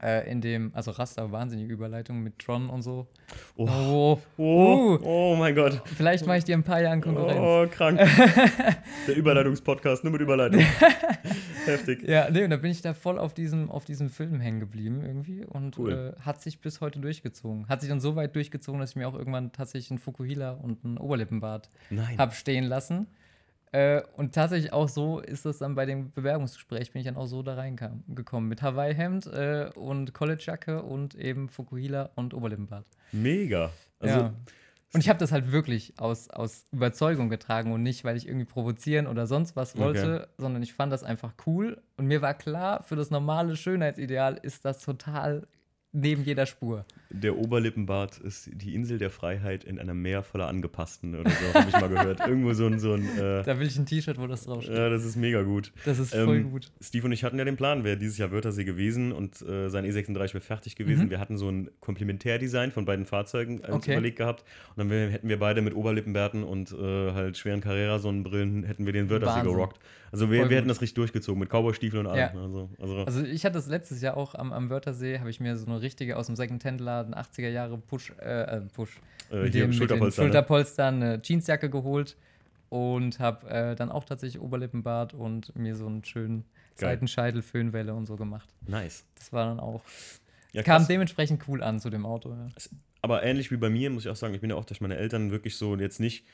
Äh, in dem, also Raster, wahnsinnige Überleitung mit Tron und so. Oh, Oh, oh, uh. oh mein Gott. vielleicht mache ich dir ein paar Jahren Konkurrenz. Oh, krank. Der Überleitungspodcast, nur mit Überleitung. Heftig. Ja, nee, und da bin ich da voll auf diesem, auf diesem Film hängen geblieben irgendwie und Cool. äh, hat sich bis heute durchgezogen. Hat sich dann so weit durchgezogen, dass ich mir auch irgendwann tatsächlich einen Fukuhila und einen Oberlippenbart habe stehen lassen. Äh, und tatsächlich auch so ist das dann bei dem Bewerbungsgespräch, bin ich dann auch so da reingekommen. Mit Hawaii-Hemd äh, und Collegejacke und eben Fukuhila und Oberlippenbart. Mega. Also, ja. Und ich habe das halt wirklich aus, aus Überzeugung getragen und nicht, weil ich irgendwie provozieren oder sonst was wollte, sondern ich fand das einfach cool. Und mir war klar, für das normale Schönheitsideal ist das total neben jeder Spur. der Oberlippenbart ist die Insel der Freiheit in einem Meer voller Angepassten oder so, habe ich mal gehört. Irgendwo so ein, so ein äh, Da will ich ein T-Shirt, wo das draufsteht. ja, das ist mega gut. Das ist voll Ähm, gut. Steve und ich hatten ja den Plan, wäre dieses Jahr Wörthersee gewesen und äh, sein E36 wäre fertig gewesen. Mhm. Wir hatten so ein Komplementärdesign von beiden Fahrzeugen äh, uns Okay. überlegt gehabt. Und dann hätten wir beide mit Oberlippenbärten und äh, halt schweren Carrera-Sonnenbrillen, hätten wir den Wörthersee gerockt. Also wir, wir hätten das richtig durchgezogen mit Cowboy-Stiefeln und allem. Ja. Also, also, Also ich hatte das letztes Jahr auch am, am Wörthersee, habe ich mir so eine richtige aus dem Second-Hand-Laden 80er Jahre Push, äh, äh, Push, äh, mit, dem, mit den Schulterpolster. ne? Schulterpolstern eine Jeansjacke geholt und habe äh, dann auch tatsächlich Oberlippenbart und mir so einen schönen Geil. Seitenscheitel, Föhnwelle und so gemacht. Nice. Das war dann auch, Ja, kam dementsprechend cool an zu dem Auto. Ja. Aber ähnlich wie bei mir, muss ich auch sagen, ich bin ja auch durch meine Eltern wirklich so jetzt nicht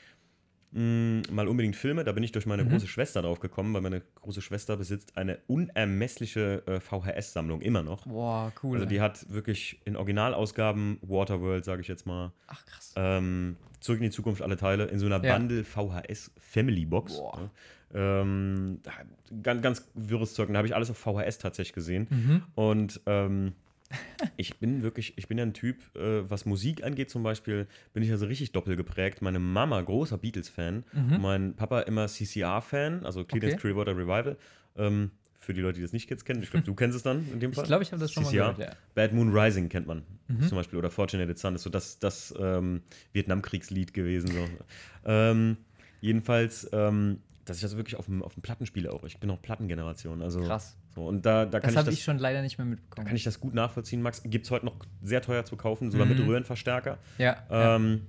mh, mal unbedingt Filme. Da bin ich durch meine Mhm. große Schwester drauf gekommen, weil meine große Schwester besitzt eine unermessliche äh, VHS-Sammlung immer noch. Boah, cool. Also die hat wirklich in Originalausgaben Waterworld, sage ich jetzt mal, Ach krass. ähm, Zurück in die Zukunft alle Teile in so einer Ja. Bundle VHS Family Box. Boah. Ähm, ganz, ganz wirres Zeug. Und Da habe ich alles auf VHS tatsächlich gesehen. Mhm. Und ähm, ich bin wirklich, ich bin ja ein Typ, äh, was Musik angeht zum Beispiel, bin ich also richtig doppelt geprägt. Meine Mama, großer Beatles-Fan, Mhm. mein Papa immer CCR-Fan, also Creedence Okay. Clearwater Revival. Ähm, für die Leute, die das nicht jetzt kennen, ich glaube, du kennst es dann in dem Ich Fall. glaube, ich habe das schon CCR. mal gehört, ja. Bad Moon Rising kennt man Mhm. zum Beispiel. Oder Fortunated Son ist so das, das ähm, Vietnamkriegslied gewesen. So. ähm, jedenfalls, ähm, dass ich das wirklich auf dem, auf dem Plattenspieler auch. Ich bin auch Plattengeneration. Also, Krass. So, und da, da kann Das habe ich schon leider nicht mehr da mitbekommen. kann ich das gut nachvollziehen, Max. Gibt es heute noch sehr teuer zu kaufen, sogar mit Mhm. Röhrenverstärker. ja, ja. Ähm,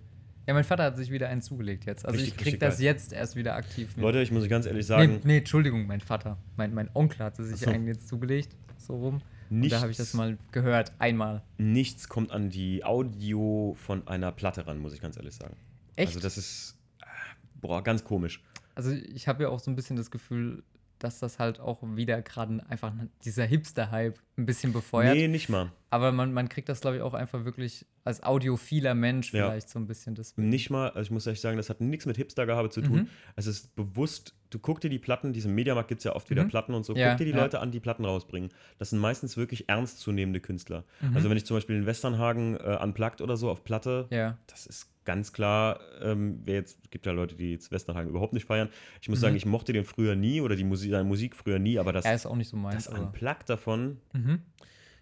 ja, mein Vater hat sich wieder einen zugelegt jetzt. Also Richtig, ich krieg richtig das geil. jetzt erst wieder aktiv mit. Leute, ich muss ganz ehrlich Nee, sagen, nee, Entschuldigung, mein Vater. Mein, mein Onkel hatte sich so. einen jetzt zugelegt, so rum. Und nichts, da habe ich das mal gehört, einmal. nichts kommt an die Audio von einer Platte ran, muss ich ganz ehrlich sagen. Echt? Also das ist, äh, boah, ganz komisch. Also ich habe ja auch so ein bisschen das Gefühl, dass das halt auch wieder gerade einfach dieser Hipster-Hype ein bisschen befeuert. Nee, nicht mal. Aber man, man kriegt das, glaube ich, auch einfach wirklich als audiophiler Mensch Ja. vielleicht so ein bisschen deswegen. Nicht mal, also ich muss ehrlich sagen, das hat nichts mit Hipstergehabe zu tun. Mhm. Es ist bewusst, du guck dir die Platten, diesem Mediamarkt gibt es ja oft wieder Mhm. Platten und so, Ja, guck dir die ja. Leute an, die Platten rausbringen. Das sind meistens wirklich ernstzunehmende Künstler. Mhm. Also wenn ich zum Beispiel in Westernhagen äh, unplugged oder so auf Platte, Ja. das ist ganz klar, ähm, wer jetzt, es gibt ja Leute, die jetzt Westernhagen überhaupt nicht feiern. Ich muss Mhm. sagen, ich mochte den früher nie oder die Musik, seine Musik früher nie, aber das, Er ist auch nicht so meins. das Unplugged davon, Mhm.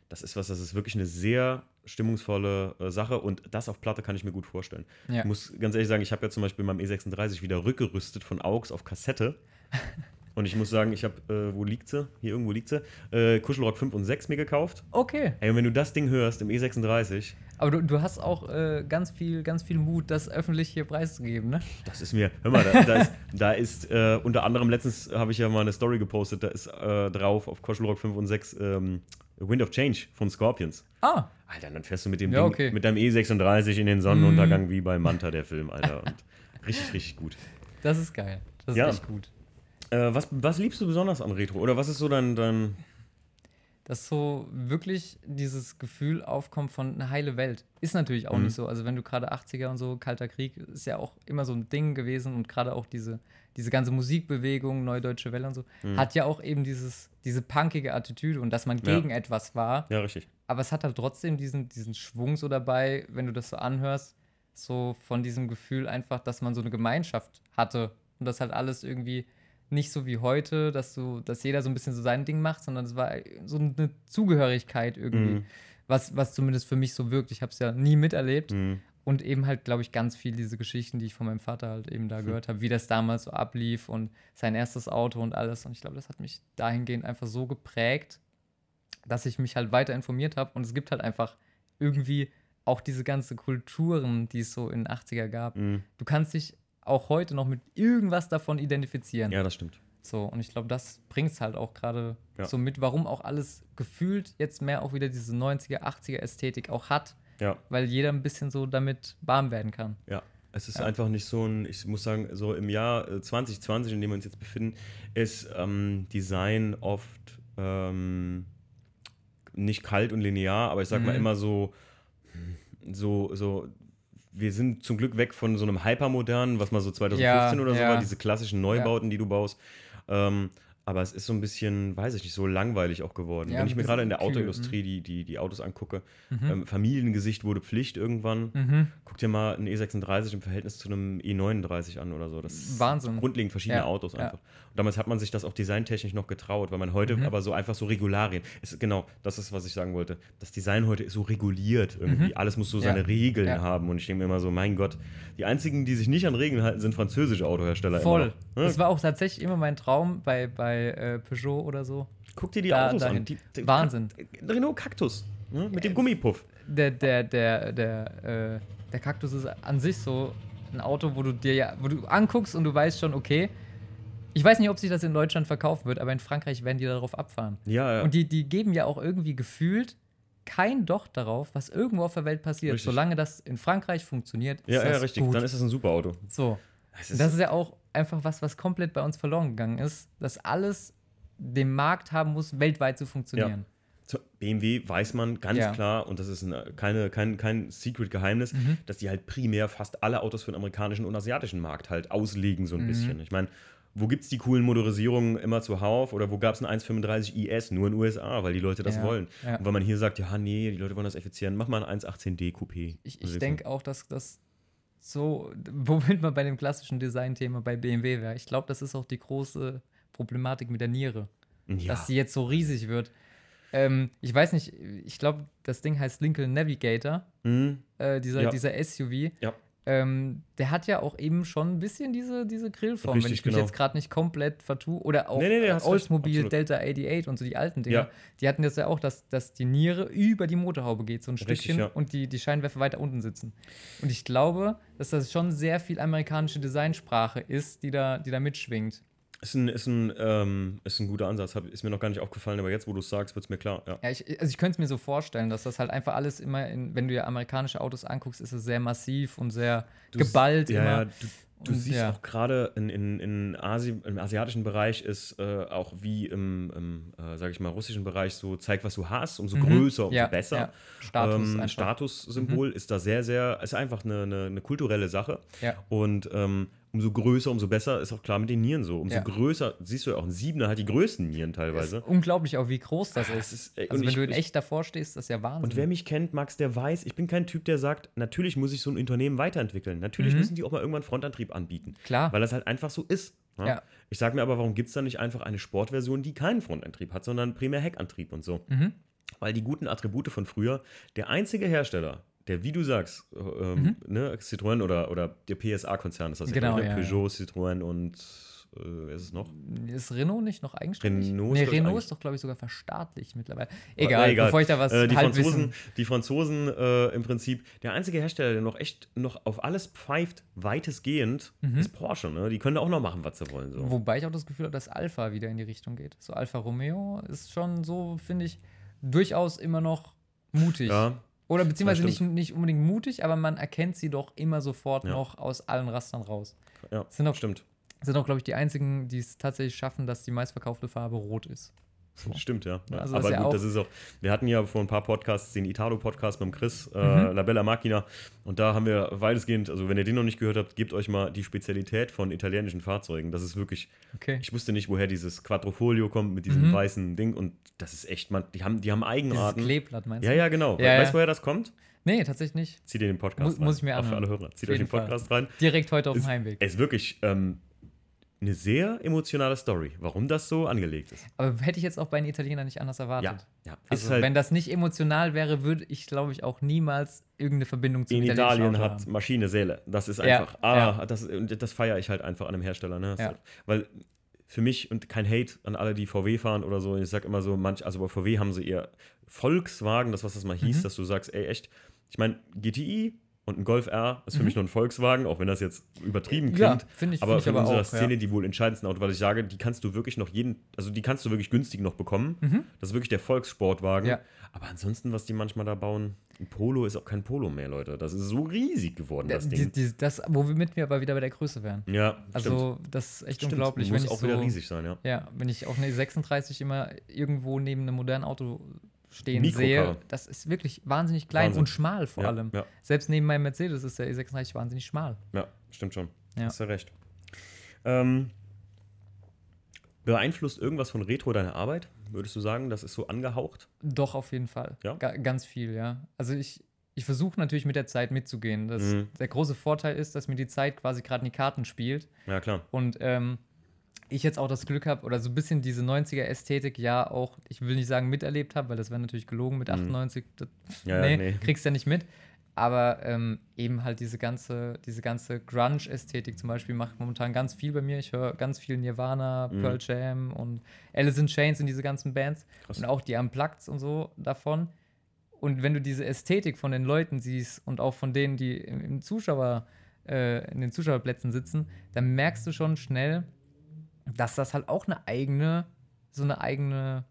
Das ist was, das ist wirklich eine sehr stimmungsvolle äh, Sache und das auf Platte kann ich mir gut vorstellen. Ja. Ich muss ganz ehrlich sagen, ich habe ja zum Beispiel beim E36 wieder rückgerüstet von AUX auf Kassette. Und ich muss sagen, ich habe, äh, wo liegt sie? Hier irgendwo liegt sie. Äh, Kuschelrock 5 und 6 mir gekauft. Okay. Ey, und wenn du das Ding hörst im E36, Aber du, du hast auch äh, ganz viel, ganz viel Mut, das öffentlich hier preiszugeben, ne? das ist mir, hör mal, da, da ist, da ist äh, unter anderem, letztens habe ich ja mal eine Story gepostet, da ist äh, drauf auf Kuschelrock 5 und 6 ähm, Wind of Change von Scorpions. Ah, Alter, dann fährst du mit dem Ja, Ding, okay. mit deinem E36 in den Sonnenuntergang wie bei Manta, der Film, Alter. Und richtig, richtig gut. das ist geil. Das ist Ja. echt gut. Äh, was, was liebst du besonders an Retro? Oder was ist so dein, dein Dass so wirklich dieses Gefühl aufkommt von eine heile Welt. Ist natürlich auch Mhm. nicht so. Also wenn du gerade 80er und so, Kalter Krieg, ist ja auch immer so ein Ding gewesen und gerade auch diese, diese ganze Musikbewegung, Neue Deutsche Welle und so, Mhm. hat ja auch eben dieses, diese punkige Attitüde und dass man Ja. gegen etwas war. Ja, richtig. Aber es hat halt trotzdem diesen, diesen Schwung so dabei, wenn du das so anhörst, so von diesem Gefühl einfach, dass man so eine Gemeinschaft hatte und das halt alles irgendwie nicht so wie heute, dass du, dass jeder so ein bisschen so sein Ding macht, sondern es war so eine Zugehörigkeit irgendwie, Mhm. was, was zumindest für mich so wirkt. Ich habe es ja nie miterlebt Mhm. und eben halt, glaube ich, ganz viel diese Geschichten, die ich von meinem Vater halt eben da gehört habe, wie das damals so ablief und sein erstes Auto und alles. Und ich glaube, das hat mich dahingehend einfach so geprägt, dass ich mich halt weiter informiert habe. Und es gibt halt einfach irgendwie auch diese ganze Kulturen, die es so in den 80er gab. Mhm. Du kannst dich auch heute noch mit irgendwas davon identifizieren. Ja, das stimmt. So, und ich glaube, das bringt es halt auch gerade Ja. so mit, warum auch alles gefühlt jetzt mehr auch wieder diese 90er, 80er Ästhetik auch hat, Ja, weil jeder ein bisschen so damit warm werden kann. ja. Es ist Ja. einfach nicht so ein, ich muss sagen, so im Jahr äh, 2020, in dem wir uns jetzt befinden, ist ähm, Design oft ähm, nicht kalt und linear, aber ich sag mal Mhm. immer so, so, so, wir sind zum Glück weg von so einem Hypermodernen, was mal so 2015 Ja, oder so ja. war, diese klassischen Neubauten, die du baust. Ähm, aber es ist so ein bisschen, weiß ich nicht, so langweilig auch geworden. Ja, Wenn ich mir gerade in der Autoindustrie die, die, die Autos angucke, Mhm. ähm, Familiengesicht wurde Pflicht irgendwann. Mhm. Guck dir mal einen E36 im Verhältnis zu einem E39 an oder so. Das ist Wahnsinn. grundlegend verschiedene Ja, Autos ja. einfach. Und damals hat man sich das auch designtechnisch noch getraut, weil man heute Mhm. aber so einfach so Regularien. Ist, genau, das ist, was ich sagen wollte. Das Design heute ist so reguliert irgendwie. Alles muss so Mhm. Ja, seine Regeln ja. haben. Und ich denke mir immer so, mein Gott, die einzigen, die sich nicht an Regeln halten, sind französische Autohersteller. Voll. Ne? Das war auch tatsächlich immer mein Traum bei, bei äh, Peugeot oder so. Guck dir die da- Autos dahin. an. Die, die, Wahnsinn. Renault Cactus. Ne? Mit dem Gummipuff. Der, der, der, der, äh, der Kaktus ist an sich so ein Auto, wo du dir ja, wo du anguckst und du weißt schon, okay, ich weiß nicht, ob sich das in Deutschland verkaufen wird, aber in Frankreich werden die darauf abfahren. Ja, ja. Und die, die geben ja auch irgendwie gefühlt kein Doch darauf, was irgendwo auf der Welt passiert. Richtig. Solange das in Frankreich funktioniert, ist ja, ja, das richtig. gut. Dann ist das ein super Auto. so. Es Und das ist ja auch einfach was, was komplett bei uns verloren gegangen ist, dass alles den Markt haben muss, weltweit zu funktionieren. Zu BMW weiß man ganz Ja. klar, und das ist eine, keine, kein, kein Secret-Geheimnis, Mhm. dass die halt primär fast alle Autos für den amerikanischen und asiatischen Markt halt auslegen, so ein Mhm. bisschen. Ich meine, wo gibt es die coolen Motorisierungen immer zuhauf? Oder wo gab es ein 135 IS? Nur in den USA, weil die Leute das Ja, wollen. ja. Und weil man hier sagt, ja, nee, die Leute wollen das effizient, mach mal ein 118D Coupé. Ich, ich denke auch, dass das so, womit man bei dem klassischen Design-Thema bei BMW wäre. Ich glaube, das ist auch die große Problematik mit der Niere, ja. dass sie jetzt so riesig wird. Ähm, ich weiß nicht, ich glaube, das Ding heißt Lincoln Navigator, Hm, äh, dieser, Ja. dieser SUV. Ja. Ähm, der hat ja auch eben schon ein bisschen diese, diese Grillform, wenn Richtig, ich mich genau. jetzt gerade nicht komplett vertue. Oder auch Nee, nee, nee, äh, Oldsmobile. Delta 88 und so die alten Dinger. Ja. Die hatten das ja auch, dass, dass die Niere über die Motorhaube geht, so ein Richtig, Stückchen, ja. und die, die Scheinwerfer weiter unten sitzen. Und ich glaube, dass das schon sehr viel amerikanische Designsprache ist, die da, die da mitschwingt. Ist ein, ist ein, ähm, ist ein guter Ansatz. Hab, ist mir noch gar nicht aufgefallen, aber jetzt, wo du es sagst, wird es mir klar. Ja. Ja, ich, also ich könnte es mir so vorstellen, dass das halt einfach alles immer, in, wenn du dir amerikanische Autos anguckst, ist es sehr massiv und sehr Du geballt ja, immer. Ja, du, du Und siehst ja. auch gerade in, in, in Asi im asiatischen Bereich ist äh, auch wie im, im äh, sag ich mal, russischen Bereich so, zeig, was du hast, umso größer, umso Mhm. ja, besser. Ja. Status ähm, einfach. Mhm. Statussymbol ist da sehr, sehr, ist einfach eine, eine, eine kulturelle Sache. Und ähm, umso größer, umso besser ist auch klar mit den Nieren so. Umso Ja. größer, siehst du ja auch, ein Siebener hat die größten Nieren teilweise. unglaublich auch, wie groß das Ah, ist. es ist, also und wenn ich- du in echt davor stehst, das ist ja Wahnsinn. Und wer mich kennt, Max, der weiß, ich bin kein Typ, der sagt, natürlich muss ich so ein Unternehmen weiterentwickeln. Natürlich Mhm. müssen die auch mal irgendwann Frontantrieb anbieten. Klar. Weil das halt einfach so ist. ne? Ja. Ich sage mir aber, warum gibt es da nicht einfach eine Sportversion, die keinen Frontantrieb hat, sondern primär Heckantrieb und so? Mhm. Weil die guten Attribute von früher, der einzige Hersteller, der, wie du sagst, äh, ähm, ne, Citroën oder, oder der PSA-Konzern ist das Mhm. Genau, ja, ne? ja. Peugeot, Citroën und äh, wer ist es noch? Ist Renault nicht noch eigenständig? Renault ist, nee, Renault ist doch, glaube ich, sogar verstaatlicht mittlerweile. Ja, Egal, bevor ich da was äh, die Halbwissen- Franzosen, die Franzosen äh, im Prinzip, der einzige Hersteller, der noch echt noch auf alles pfeift, weitestgehend, ist Porsche. Ne? Die können da auch noch machen, was sie wollen. So. Wobei ich auch das Gefühl habe, dass Alpha wieder in die Richtung geht. So Alfa Romeo ist schon so, finde ich, durchaus immer noch mutig. Ja, Oder beziehungsweise nicht, nicht unbedingt mutig, aber man erkennt sie doch immer sofort Ja. noch aus allen Rastern raus. ja, Sind auch, stimmt. sind auch, glaube ich, die einzigen, die es tatsächlich schaffen, dass die meistverkaufte Farbe rot ist. So. Stimmt, ja. ja. Also Aber ja gut, auch- das ist auch. Wir hatten ja vor ein paar Podcasts den Italo-Podcast mit dem Chris, äh, Mhm. La Bella Macchina. Und da haben wir weitestgehend, also wenn ihr den noch nicht gehört habt, gebt euch mal die Spezialität von italienischen Fahrzeugen. Das ist wirklich, Okay. ich wusste nicht, woher dieses Quattrofolio kommt mit diesem Mhm. weißen Ding. Und das ist echt, man, die haben, die haben Dieses Eigenarten. Kleeblatt meinst du? Ja, ja, genau. Ja, weißt ja. du, woher das kommt? Nee, tatsächlich nicht. Zieht ihr den Podcast Mu- rein. muss ich mir Auch für anhören. alle Hörer. Zieht euch den Fall. Podcast rein. Direkt heute auf dem Heimweg. Es ist wirklich ähm, eine sehr emotionale Story, warum das so angelegt ist. Aber hätte ich jetzt auch bei den Italienern nicht anders erwartet. Ja, ja. Also, halt, wenn das nicht emotional wäre, würde ich, glaube ich, auch niemals irgendeine Verbindung zum in italienischen Italien hat haben. Maschine Seele. Das ist Ja, einfach, ah, ja. das, das feiere ich halt einfach an einem Hersteller. Ne? Ja. Weil für mich und kein Hate an alle, die VW fahren oder so, ich sag immer so, manch, also bei VW haben sie eher Volkswagen, das was das mal hieß, Mhm. dass du sagst, ey, echt, ich meine, GTI und ein Golf R ist für Mhm. mich nur ein Volkswagen, auch wenn das jetzt übertrieben Ja, klingt. finde ich, aber find ich für aber unsere auch. Szene ja. die wohl entscheidendsten Auto, weil ich sage, die kannst du wirklich noch jeden, also die kannst du wirklich günstig noch bekommen. Mhm. Das ist wirklich der Volkssportwagen. Ja. Aber ansonsten, was die manchmal da bauen, ein Polo ist auch kein Polo mehr, Leute. Das ist so riesig geworden, das die, Ding. die, das, womit wir aber wieder bei der Größe wären. ja, stimmt. Also, das ist echt Stimmt. unglaublich. Muss wenn ich auch so, wieder riesig sein, ja. Ja, wenn ich auch eine 36 immer irgendwo neben einem modernen Auto stehen Mikrocar. sehe, das ist wirklich wahnsinnig klein Wahnsinn. und schmal vor ja, allem. Ja, Selbst neben meinem Mercedes ist der E36 wahnsinnig schmal. ja, stimmt schon. Ja. Hast du recht. Ähm, beeinflusst irgendwas von Retro deine Arbeit? Würdest du sagen, das ist so angehaucht? Doch, auf jeden Fall. Ja? Ga ganz viel, ja. Also ich, ich versuche natürlich mit der Zeit mitzugehen. Das, Mhm. Der große Vorteil ist, dass mir die Zeit quasi gerade in die Karten spielt. Ja, klar. Und ähm, ich jetzt auch das Glück habe, oder so ein bisschen diese 90er-Ästhetik ja auch, ich will nicht sagen miterlebt habe, weil das wäre natürlich gelogen mit 98. Das, Mhm. Ja, nee, nee. kriegst du ja nicht mit. Aber ähm, eben halt diese ganze, diese ganze Grunge-Ästhetik zum Beispiel macht momentan ganz viel bei mir. Ich höre ganz viel Nirvana, Mhm. Pearl Jam und Alice in Chains und diese ganzen Bands. Krass. Und auch die Unplugged und so davon. Und wenn du diese Ästhetik von den Leuten siehst und auch von denen, die im, im Zuschauer, äh, in den Zuschauerplätzen sitzen, dann merkst du schon schnell, dass das halt auch eine eigene, so eine eigene,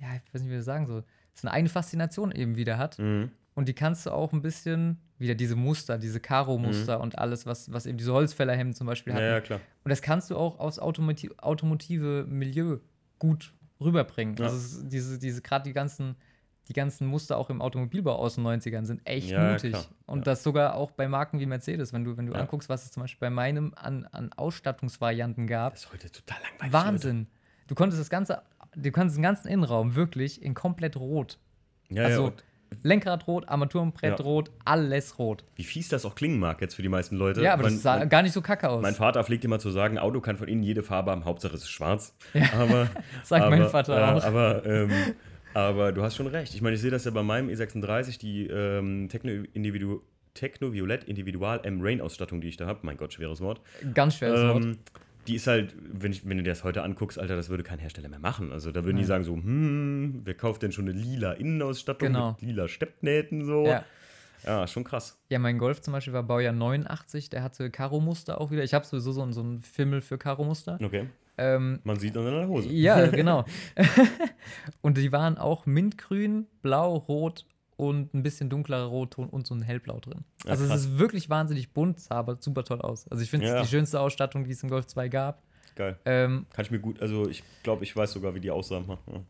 ja, ich weiß nicht, wie wir das sagen soll, so eine eigene Faszination eben wieder hat. Mhm. Und die kannst du auch ein bisschen, wieder diese Muster, diese Karo-Muster und alles, was, was eben diese Holzfällerhemden zum Beispiel Ja, hatten. ja, klar. Und das kannst du auch aus Automoti automotive Milieu gut rüberbringen. Ja. Also diese, diese gerade die ganzen, die ganzen Muster auch im Automobilbau aus den 90ern sind echt Ja, mutig. klar. Und Ja. das sogar auch bei Marken wie Mercedes, wenn du, wenn du Ja. anguckst, was es zum Beispiel bei meinem an, an Ausstattungsvarianten gab. Das ist heute total langweilig. Wahnsinn. Du konntest das ganze, du konntest den ganzen Innenraum wirklich in komplett rot. Leute. Ja, also ja, Lenkrad rot, Armaturenbrett Ja. rot, alles rot. wie fies das auch klingen mag jetzt für die meisten Leute. Ja, aber Mein- das sah mein- gar nicht so kacke aus. Mein Vater pflegt immer zu sagen, Auto kann von innen jede Farbe haben, Hauptsache es ist schwarz. Aber, Sagt aber, mein Vater äh, auch. Aber, ähm, aber du hast schon recht. Ich meine, ich sehe das ja bei meinem E36, die ähm, Techno, Individu Techno Violett Individual M Rain Ausstattung, die ich da habe. Mein Gott, schweres Wort. Ganz schweres Wort. Ähm, die ist halt, wenn, ich, wenn du dir das heute anguckst, Alter, das würde kein Hersteller mehr machen. Also da würden die Nein. sagen so, hm, wer kauft denn schon eine lila Innenausstattung Genau. mit lila Steppnähten so? Ja. ja, schon krass. Ja, mein Golf zum Beispiel war Baujahr 89, der hatte Karo-Muster auch wieder. Ich habe sowieso so, so einen Fimmel für Karo-Muster. Okay. Ähm, Man sieht an deiner Hose. ja, genau. und die waren auch mintgrün, blau, rot und ein bisschen dunklerer Rotton und so ein hellblau drin. Ja, Also krass. es ist wirklich wahnsinnig bunt, sah aber super toll aus. Also ich finde es Ja. die schönste Ausstattung, die es im Golf 2 gab. Geil. Ähm, Kann ich mir gut, also ich glaube, ich weiß sogar, wie die aussahen.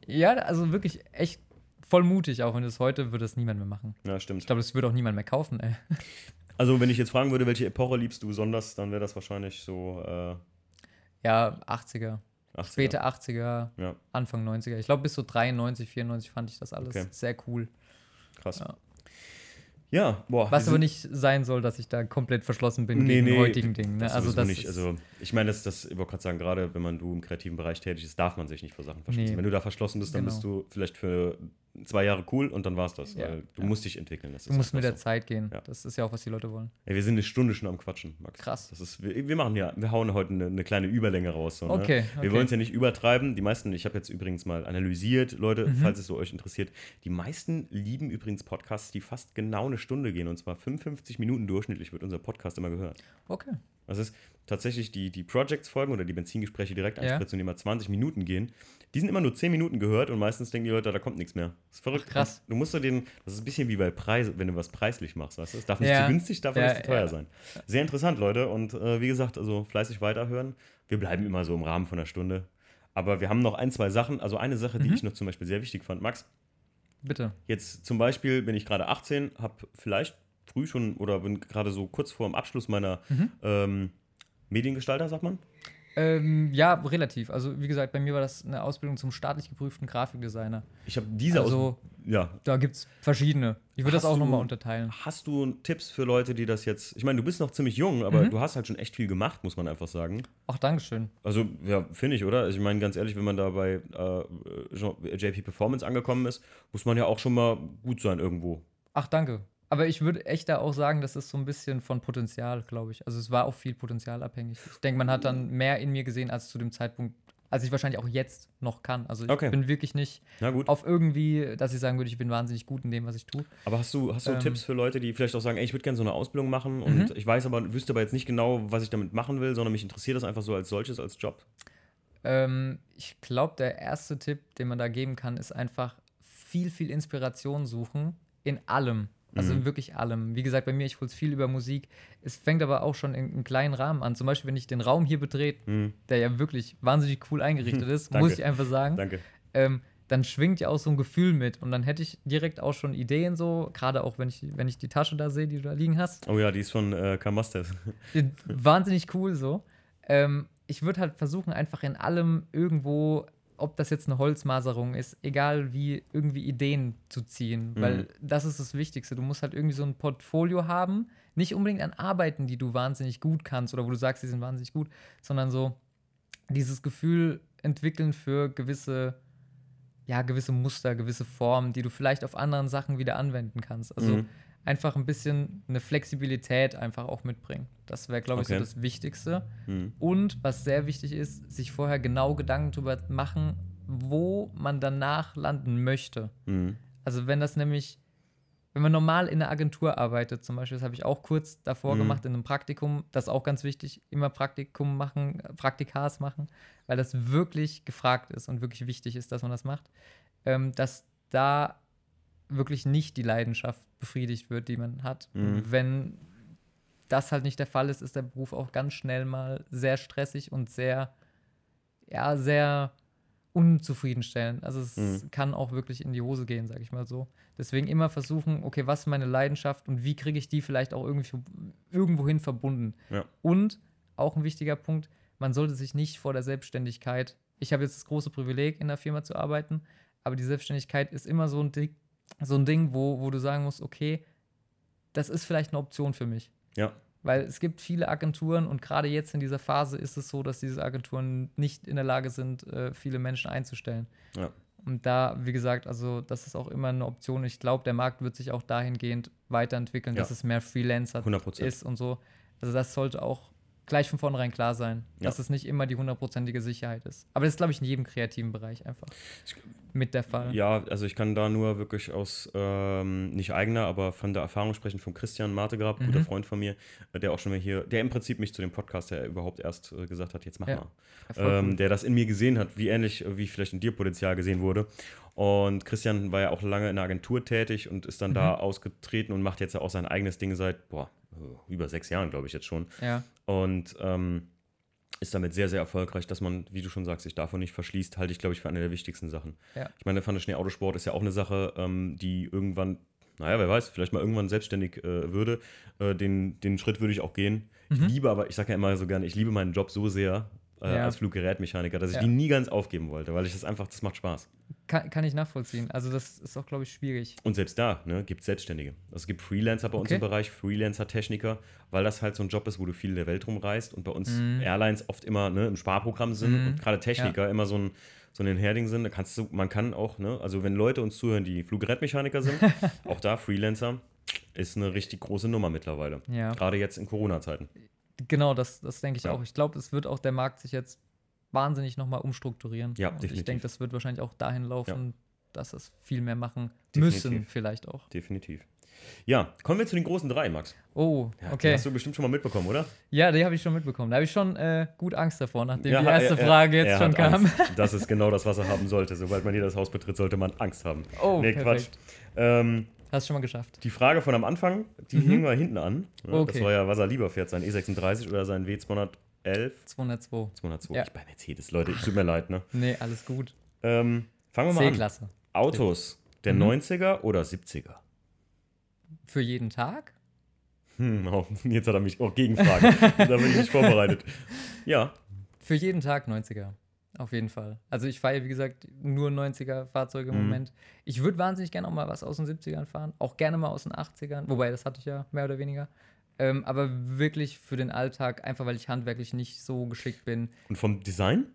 Ja, ja, also wirklich echt voll mutig, auch wenn es heute würde es niemand mehr machen. Ja, stimmt. Ich glaube, das würde auch niemand mehr kaufen, ey. Also, wenn ich jetzt fragen würde, welche Epoche liebst du besonders, dann wäre das wahrscheinlich so äh, Ja, 80er, 80er. späte 80er, Ja, Anfang 90er. Ich glaube, bis so 93, 94 fand ich das alles Okay. sehr cool. krass. Ja. Ja, boah. Was aber nicht sein soll, dass ich da komplett verschlossen bin Nee, gegen nee, heutigen Dingen. Ne? Das Also das nicht. Also, ich meine, das, das, ich wollte gerade sagen, gerade wenn man du im kreativen Bereich tätig ist, darf man sich nicht vor Sachen verschließen. Nee. Wenn du da verschlossen bist, dann Genau. bist du vielleicht für zwei Jahre cool und dann war's das. Ja, Weil du ja. musst dich entwickeln. Das du ist musst mit der einfach Zeit gehen. Ja. Das ist ja auch, was die Leute wollen. so. Ey, wir sind eine Stunde schon am Quatschen, Max. Krass. Das ist, wir, wir machen ja, wir hauen heute eine, eine kleine Überlänge raus. So, ne? Okay, Wir okay. wollen es ja nicht übertreiben. Die meisten, ich habe jetzt übrigens mal analysiert, Leute, Mhm. falls es so euch interessiert, die meisten lieben übrigens Podcasts, die fast genau eine Stunde gehen. Und zwar 55 Minuten durchschnittlich wird unser Podcast immer gehört. Okay. Das ist tatsächlich die, die Projects-Folgen oder die Benzingespräche direkt Ja. anspritzen, die immer 20 Minuten gehen. Die sind immer nur 10 Minuten gehört und meistens denken die Leute, da kommt nichts mehr. Das ist verrückt. Ach, krass. Du musst so den, das ist ein bisschen wie bei Preis, wenn du was preislich machst, weißt du? Es darf nicht Ja. zu günstig, darf Ja, nicht zu teuer ja. sein. Sehr interessant, Leute. Und äh, wie gesagt, also fleißig weiterhören. Wir bleiben immer so im Rahmen von einer Stunde. Aber wir haben noch ein, zwei Sachen. Also eine Sache, die Mhm. ich noch zum Beispiel sehr wichtig fand, Max. Bitte. Jetzt zum Beispiel bin ich gerade 18, habe vielleicht früh schon oder bin gerade so kurz vor dem Abschluss meiner Mhm. ähm, Mediengestalter, sagt man. Ähm, ja, relativ. Also, wie gesagt, bei mir war das eine Ausbildung zum staatlich geprüften Grafikdesigner. Ich habe diese Also, Aus ja. da gibt es verschiedene. Ich würde das auch nochmal unterteilen. Hast du Tipps für Leute, die das jetzt. Ich meine, du bist noch ziemlich jung, aber Mhm. du hast halt schon echt viel gemacht, muss man einfach sagen. Ach, Dankeschön. Also, ja, finde ich, oder? Ich meine, ganz ehrlich, wenn man da bei äh, JP Performance angekommen ist, muss man ja auch schon mal gut sein irgendwo. Ach, danke. Aber ich würde echt da auch sagen, das ist so ein bisschen von Potenzial, glaube ich. Also es war auch viel Potenzial abhängig. Ich denke, man hat dann mehr in mir gesehen als zu dem Zeitpunkt, als ich wahrscheinlich auch jetzt noch kann. Also ich Okay. bin wirklich nicht auf irgendwie, dass ich sagen würde, ich bin wahnsinnig gut in dem, was ich tue. Aber hast du, hast du Ähm. Tipps für Leute, die vielleicht auch sagen, ey, ich würde gerne so eine Ausbildung machen und Mhm. ich weiß aber, wüsste aber jetzt nicht genau, was ich damit machen will, sondern mich interessiert das einfach so als solches, als Job? Ähm, ich glaube, der erste Tipp, den man da geben kann, ist einfach viel, viel Inspiration suchen in allem. Also Mhm. in wirklich allem. Wie gesagt, bei mir, ich hol's viel über Musik. Es fängt aber auch schon in einem kleinen Rahmen an. Zum Beispiel, wenn ich den Raum hier betrete, Hm, der ja wirklich wahnsinnig cool eingerichtet ist, muss ich einfach sagen, danke. ähm, dann schwingt ja auch so ein Gefühl mit. Und dann hätte ich direkt auch schon Ideen so, gerade auch wenn ich, wenn ich die Tasche da sehe, die du da liegen hast. Oh ja, die ist von äh, Kamastes. Die- Wahnsinnig cool so. Ähm, ich würde halt versuchen, einfach in allem irgendwo, ob das jetzt eine Holzmaserung ist, egal wie, irgendwie Ideen zu ziehen. Weil Mhm. das ist das Wichtigste. Du musst halt irgendwie so ein Portfolio haben. Nicht unbedingt an Arbeiten, die du wahnsinnig gut kannst oder wo du sagst, die sind wahnsinnig gut, sondern so dieses Gefühl entwickeln für gewisse, ja, gewisse Muster, gewisse Formen, die du vielleicht auf anderen Sachen wieder anwenden kannst. Also Mhm. Einfach ein bisschen eine Flexibilität einfach auch mitbringen. Das wäre, glaube ich, Okay. so das Wichtigste. Hm. Und was sehr wichtig ist, sich vorher genau Gedanken darüber machen, wo man danach landen möchte. Hm. Also wenn das nämlich, wenn man normal in einer Agentur arbeitet, zum Beispiel, das habe ich auch kurz davor Mhm. gemacht in einem Praktikum, das ist auch ganz wichtig, immer Praktikum machen, Praktikas machen, weil das wirklich gefragt ist und wirklich wichtig ist, dass man das macht, ähm, dass da wirklich nicht die Leidenschaft befriedigt wird, die man hat. Mhm. Wenn das halt nicht der Fall ist, ist der Beruf auch ganz schnell mal sehr stressig und sehr, ja, sehr unzufriedenstellend. Also es Mhm. kann auch wirklich in die Hose gehen, sag ich mal so. Deswegen immer versuchen, okay, was ist meine Leidenschaft und wie kriege ich die vielleicht auch irgendwie irgendwohin verbunden. Ja. Und auch ein wichtiger Punkt, man sollte sich nicht vor der Selbstständigkeit, ich habe jetzt das große Privileg, in der Firma zu arbeiten, aber die Selbstständigkeit ist immer so ein so ein Ding wo, wo du sagen musst, okay, das ist vielleicht eine Option für mich. Ja. Weil es gibt viele Agenturen und gerade jetzt in dieser Phase ist es so, dass diese Agenturen nicht in der Lage sind, äh, viele Menschen einzustellen. Ja. Und da, wie gesagt, also das ist auch immer eine Option. Ich glaube, der Markt wird sich auch dahingehend weiterentwickeln, Ja. dass es mehr Freelancer 100 Prozent. ist und so. Also das sollte auch gleich von vornherein klar sein, Ja. dass es nicht immer die hundertprozentige Sicherheit ist. Aber das ist, glaube ich, in jedem kreativen Bereich einfach mit der Fall. Ja, also ich kann da nur wirklich aus, ähm, nicht eigener, aber von der Erfahrung sprechen von Christian Martegrab, guter Mhm. Freund von mir, äh, der auch schon mal hier, der im Prinzip mich zu dem Podcast ja überhaupt erst äh, gesagt hat, jetzt mach Ja. mal. Ähm, der das in mir gesehen hat, wie ähnlich äh, wie vielleicht in dir Potenzial gesehen wurde. Und Christian war ja auch lange in der Agentur tätig und ist dann Mhm. da ausgetreten und macht jetzt ja auch sein eigenes Ding seit, boah, über sechs Jahren, glaube ich jetzt schon. ja. Und ähm, ist damit sehr, sehr erfolgreich, dass man, wie du schon sagst, sich davon nicht verschließt, halte ich, glaube ich, für eine der wichtigsten Sachen. Ja. Ich meine, der Schnee Autosport ist ja auch eine Sache, ähm, die irgendwann, naja, wer weiß, vielleicht mal irgendwann selbstständig äh, würde. Äh, den, den Schritt würde ich auch gehen. Ich Mhm. liebe aber, ich sage ja immer so gerne, ich liebe meinen Job so sehr äh, Ja. als Fluggerätmechaniker, dass ich Ja. die nie ganz aufgeben wollte, weil ich das einfach, das macht Spaß. Kann, kann ich nachvollziehen. Also, das ist auch, glaube ich, schwierig. Und selbst da ne, gibt es Selbstständige. Also es gibt Freelancer bei uns Okay. im Bereich, Freelancer-Techniker, weil das halt so ein Job ist, wo du viel in der Welt rumreist und bei uns Mhm. Airlines oft immer ne, im Sparprogramm sind Mhm. und gerade Techniker immer so ein, so ein Herding sind. Da kannst du, man kann auch, ne, also wenn Leute uns zuhören, die Fluggerätmechaniker sind, auch da Freelancer ist eine richtig große Nummer mittlerweile. Ja. Gerade jetzt in Corona-Zeiten. Genau, das, das denke ich Ja. auch. Ich glaube, es wird auch der Markt sich jetzt wahnsinnig nochmal umstrukturieren. Ja, Und Ich definitiv. denke, das wird wahrscheinlich auch dahin laufen, dass es viel mehr machen Definitiv. müssen, vielleicht auch. Definitiv. Ja, kommen wir zu den großen drei, Max. Oh, Ja, Die okay. hast du bestimmt schon mal mitbekommen, oder? Ja, die habe ich schon mitbekommen. Da habe ich schon äh, gut Angst davor, nachdem Ja, die erste er- er- Frage jetzt schon kam. Angst. Das ist genau das, was er haben sollte. Sobald man hier das Haus betritt, sollte man Angst haben. Oh, nee, perfekt. Quatsch. Ähm, Hast du schon mal geschafft. die Frage von am Anfang, die Mhm. hingen wir hinten an. Das Okay. war ja, was er lieber fährt, sein E36 oder sein W211. 202. 202. Ja. Ich bei Mercedes, Leute, tut mir leid, ne? Nee, alles gut. Ähm, fangen wir mal an. C-Klasse. Autos, der Mhm. 90er oder 70er? Für jeden Tag? Hm, oh, jetzt hat er mich auch Gegenfrage. da bin ich nicht vorbereitet. Ja, Für jeden Tag 90er. Auf jeden Fall. Also ich fahre, wie gesagt, nur 90er Fahrzeuge im Mhm. Moment. Ich würde wahnsinnig gerne auch mal was aus den 70ern fahren. Auch gerne mal aus den 80ern. Wobei, das hatte ich ja mehr oder weniger. Ähm, aber wirklich für den Alltag, einfach weil ich handwerklich nicht so geschickt bin. und vom Design?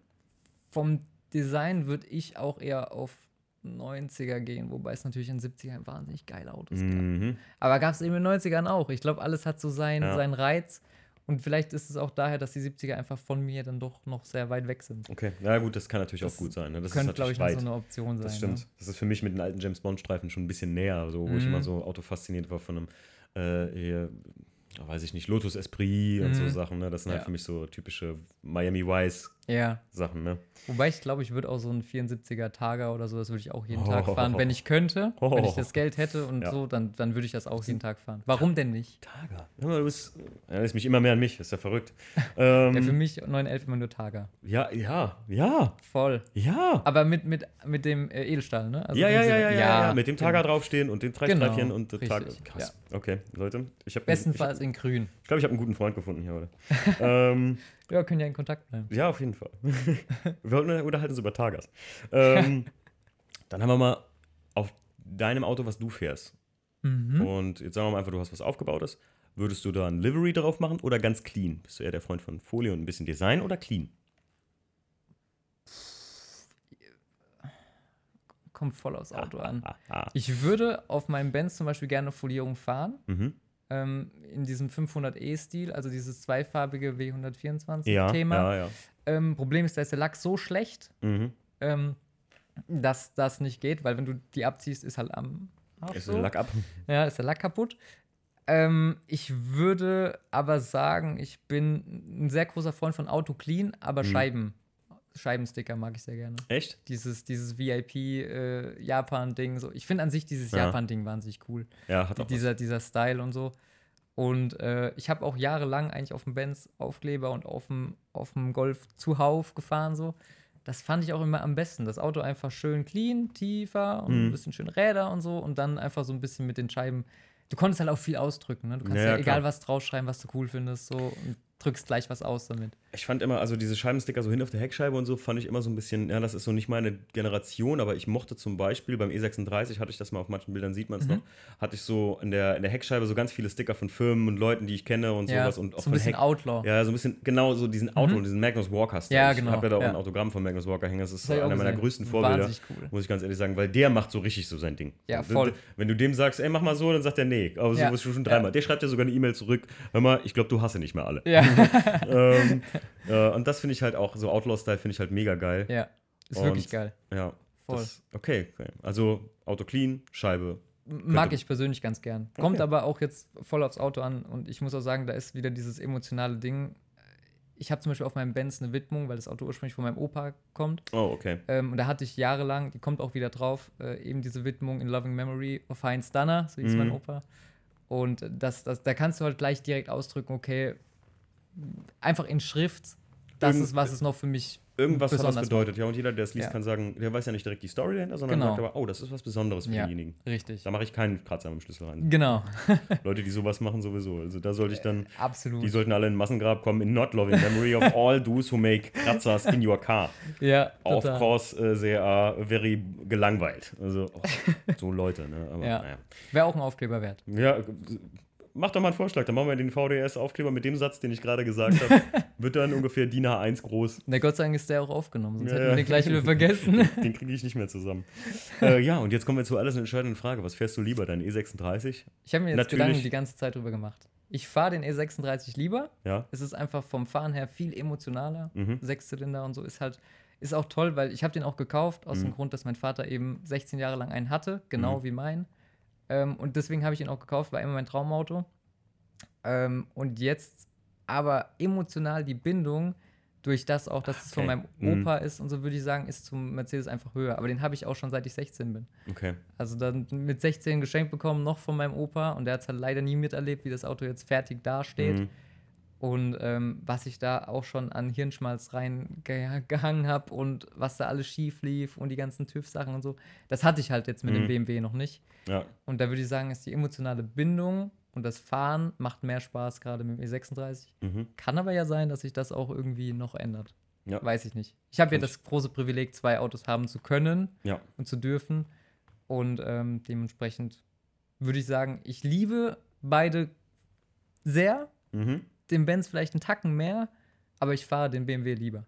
Vom Design würde ich auch eher auf 90er gehen, wobei es natürlich in 70ern wahnsinnig geile Autos gab. Mhm. Aber gab es eben in den 90ern auch. Ich glaube, alles hat so seinen, Ja. seinen Reiz. Und vielleicht ist es auch daher, dass die 70er einfach von mir dann doch noch sehr weit weg sind. Okay, ja gut, das kann natürlich Das auch gut sein. Ne? Das Könnte, glaube ich, noch weit. so eine Option sein. Das stimmt. Ne? Das ist für mich mit den alten James Bond-Streifen schon ein bisschen näher, so, wo ich Mhm. immer so Auto fasziniert war von einem, äh, hier, weiß ich nicht, Lotus Esprit und so Mhm. Sachen. Ne? Das sind halt Ja. für mich so typische Miami Vice Ja. Sachen. Ne? Wobei ich glaube, ich würde auch so einen 74er Tager oder so, das würde ich auch jeden Oh. Tag fahren. Wenn ich könnte, wenn ich Oh. das Geld hätte und Ja. so, dann, dann würde ich das auch jeden Tag fahren. Warum denn nicht? Tager. Ja, du bist, erinnerst mich immer mehr an mich, das ist ja verrückt. ähm, Ja, für mich 911 immer nur Tager. ja, ja, ja, Voll. ja. Aber mit, mit, mit dem äh, Edelstahl, ne? Also ja, ja, ja, ja, ja, ja, mit dem Tager genau. draufstehen und den drei Genau, und der Tag. Krass. Okay, Leute, ich habe Bestenfalls in grün. Ich glaube, ich habe einen guten Freund gefunden hier heute. ähm, Ja, können ja in Kontakt bleiben. Ja, auf jeden Fall. wir wollten- unterhalten uns über Tagas. Ähm, dann haben wir mal auf deinem Auto, was du fährst. Mhm. Und jetzt sagen wir mal einfach, du hast was aufgebautes. Würdest du da ein Livery drauf machen oder ganz clean? Bist du eher der Freund von Folie und ein bisschen Design oder clean? Kommt voll aufs Auto an. Ah, ah. Ich würde auf meinem Benz zum Beispiel gerne Folierung fahren. Mhm. Ähm, in diesem 500e-Stil, also dieses zweifarbige Ja, W124-Thema. ja, ja. Ähm, Problem ist, da ist der Lack so schlecht, Mhm. ähm, dass das nicht geht, weil wenn du die abziehst, ist halt am Arsch Ist so. der Lack ab? Ja, ist der Lack kaputt. Ähm, ich würde aber sagen, ich bin ein sehr großer Freund von Auto Clean, aber Mhm. Scheiben. Scheibensticker mag ich sehr gerne. Echt? Dieses, dieses VIP-Japan-Ding. so. Ich finde an sich dieses Ja. Japan-Ding wahnsinnig cool. Ja, hat auch was. dieser, dieser Style und so. Und äh, ich habe auch jahrelang eigentlich auf dem Benz Aufkleber und auf dem, auf dem Golf zuhauf gefahren so. Das fand ich auch immer am besten. Das Auto einfach schön clean, tiefer und Mhm. ein bisschen schön Räder und so und dann einfach so ein bisschen mit den Scheiben. Du konntest halt auch viel ausdrücken. Ne? Du kannst Ja, ja, egal was draufschreiben, was du cool findest so und drückst gleich was aus damit. Ich fand immer, also diese Scheibensticker so hin auf der Heckscheibe und so, fand ich immer so ein bisschen, ja, das ist so nicht meine Generation, aber ich mochte zum Beispiel beim E36, hatte ich das mal auf manchen Bildern, sieht man es Mhm. noch, hatte ich so in der, in der Heckscheibe so ganz viele Sticker von Firmen und Leuten, die ich kenne und Ja, sowas. Und auch so ein bisschen Heck- Outlaw. Ja, so ein bisschen, genau so diesen Auto, diesen Magnus Walker Style. Ja, Ich genau, habe ja da auch ja. ein Autogramm von Magnus Walker hängen, das ist Das ich einer meiner größten Vorbilder. Cool. Muss ich ganz ehrlich sagen, weil der macht so richtig so sein Ding. Ja, voll. Wenn du dem sagst, ey, mach mal so, dann sagt er, nee, aber so Ja, bist du schon dreimal. Der schreibt dir sogar eine E-Mail zurück, hör mal, ich glaube, du hasse nicht mehr alle. Ja. ähm, äh, und das finde ich halt auch, so Outlaw-Style finde ich halt mega geil. Ja, ist Und- wirklich geil. Ja. Voll. Das, okay, okay. Also Auto clean, Scheibe. Mag ich persönlich ganz gern. Kommt Okay. aber auch jetzt voll aufs Auto an und ich muss auch sagen, da ist wieder dieses emotionale Ding. Ich habe zum Beispiel auf meinem Benz eine Widmung, weil das Auto ursprünglich von meinem Opa kommt. Oh, okay. Ähm, und da hatte ich jahrelang, die kommt auch wieder drauf, äh, eben diese Widmung in Loving Memory of Heinz Dunner, so hieß Mhm. mein Opa. Und das, das, da kannst du halt gleich direkt ausdrücken, okay, einfach in Schrift, das Irgend- ist, was es noch für mich Irgendwas hat das bedeutet, ja. Und jeder, der es liest, Ja. kann sagen, der weiß ja nicht direkt die Story dahinter, sondern Genau. sagt aber, oh, das ist was Besonderes für Ja. denjenigen. Richtig. Da mache ich keinen Kratzer dem Schlüssel rein. Genau, Leute, die sowas machen, sowieso. Also da sollte ich dann, absolut. die sollten alle in Massengrab kommen, in not loving memory of all those who make Kratzers in your car. ja, Of total. course, äh, they are very gelangweilt. Also, oh, so Leute, ne? Aber, Ja. naja. Wäre auch ein Aufkleber wert. Ja, äh, mach doch mal einen Vorschlag. Dann machen wir den VDS-Aufkleber mit dem Satz, den ich gerade gesagt habe. Wird dann ungefähr DIN A1 groß. Na Gott sei Dank ist der auch aufgenommen, sonst Ja, hätten wir den gleich wieder vergessen. Den kriege ich nicht mehr zusammen. äh, ja, und jetzt kommen wir zu alles eine entscheidende Frage. Was fährst du lieber, dein E36? Ich habe mir jetzt Natürlich. Gedanken die ganze Zeit drüber gemacht. Ich fahre den E36 lieber. Ja? Es ist einfach vom Fahren her viel emotionaler. Mhm. Sechszylinder und so ist halt, ist auch toll, weil ich habe den auch gekauft, aus Mhm. dem Grund, dass mein Vater eben 16 Jahre lang einen hatte, genau Mhm. wie mein. Ähm, und deswegen habe ich ihn auch gekauft, war immer mein Traumauto. Ähm, und jetzt aber emotional die Bindung durch das auch, dass es von Okay. meinem Mhm. Opa ist und so würde ich sagen, ist zum Mercedes einfach höher. Aber den habe ich auch schon seit ich 16 bin. Okay. Also dann mit 16 geschenkt bekommen, noch von meinem Opa. Und der hat es halt leider nie miterlebt, wie das Auto jetzt fertig dasteht. Mhm. Und ähm, was ich da auch schon an Hirnschmalz reingehangen habe und was da alles schief lief und die ganzen TÜV-Sachen und so, das hatte ich halt jetzt mit Mhm. dem BMW noch nicht. Ja. Und da würde ich sagen, ist die emotionale Bindung und das Fahren macht mehr Spaß, gerade mit dem E36. Mhm. Kann aber ja sein, dass sich das auch irgendwie noch ändert. Ja. Weiß ich nicht. Ich habe ja das große Privileg, zwei Autos haben zu können Ja. und zu dürfen. Und ähm, dementsprechend würde ich sagen, ich liebe beide sehr. Mhm. Den Benz vielleicht einen Tacken mehr, aber ich fahre den BMW lieber.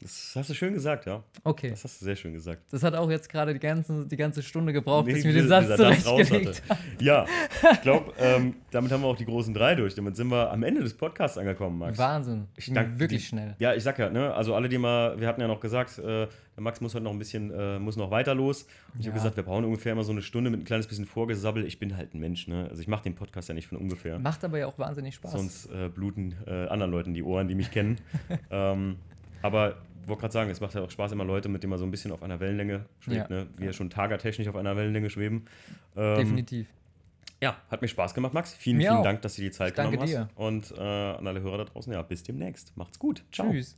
Das hast du schön gesagt, ja. Okay. Das hast du sehr schön gesagt. Das hat auch jetzt gerade die ganze, die ganze Stunde gebraucht, bis ich mir Nee, den Satz zurechtgelegt habe. Ja, ich glaube, ähm, damit haben wir auch die großen drei durch. Damit sind wir am Ende des Podcasts angekommen, Max. Wahnsinn. Ich Ging danke wirklich dir. schnell. Ja, ich sag ja, ne, also alle, die mal, wir hatten ja noch gesagt, äh, Max muss heute noch ein bisschen, äh, muss noch weiter los. Und ich habe Ja. gesagt, wir brauchen ungefähr immer so eine Stunde mit ein kleines bisschen Vorgesabbel. Ich bin halt ein Mensch, ne? Also ich mache den Podcast ja nicht von ungefähr. Macht aber ja auch wahnsinnig Spaß. Sonst äh, bluten äh, anderen Leuten die Ohren, die mich kennen. ähm, aber ich wollte gerade sagen, es macht ja auch Spaß, immer Leute, mit denen man so ein bisschen auf einer Wellenlänge schwebt, Ja. ne? Wir schon tagertechnisch auf einer Wellenlänge schweben. Ähm, Definitiv. Ja, hat mir Spaß gemacht, Max. Vielen, Mir vielen auch. Dank, dass du dir die Zeit Ich danke genommen dir. hast. Und äh, an alle Hörer da draußen, ja, bis demnächst. Macht's gut. Ciao. Tschüss.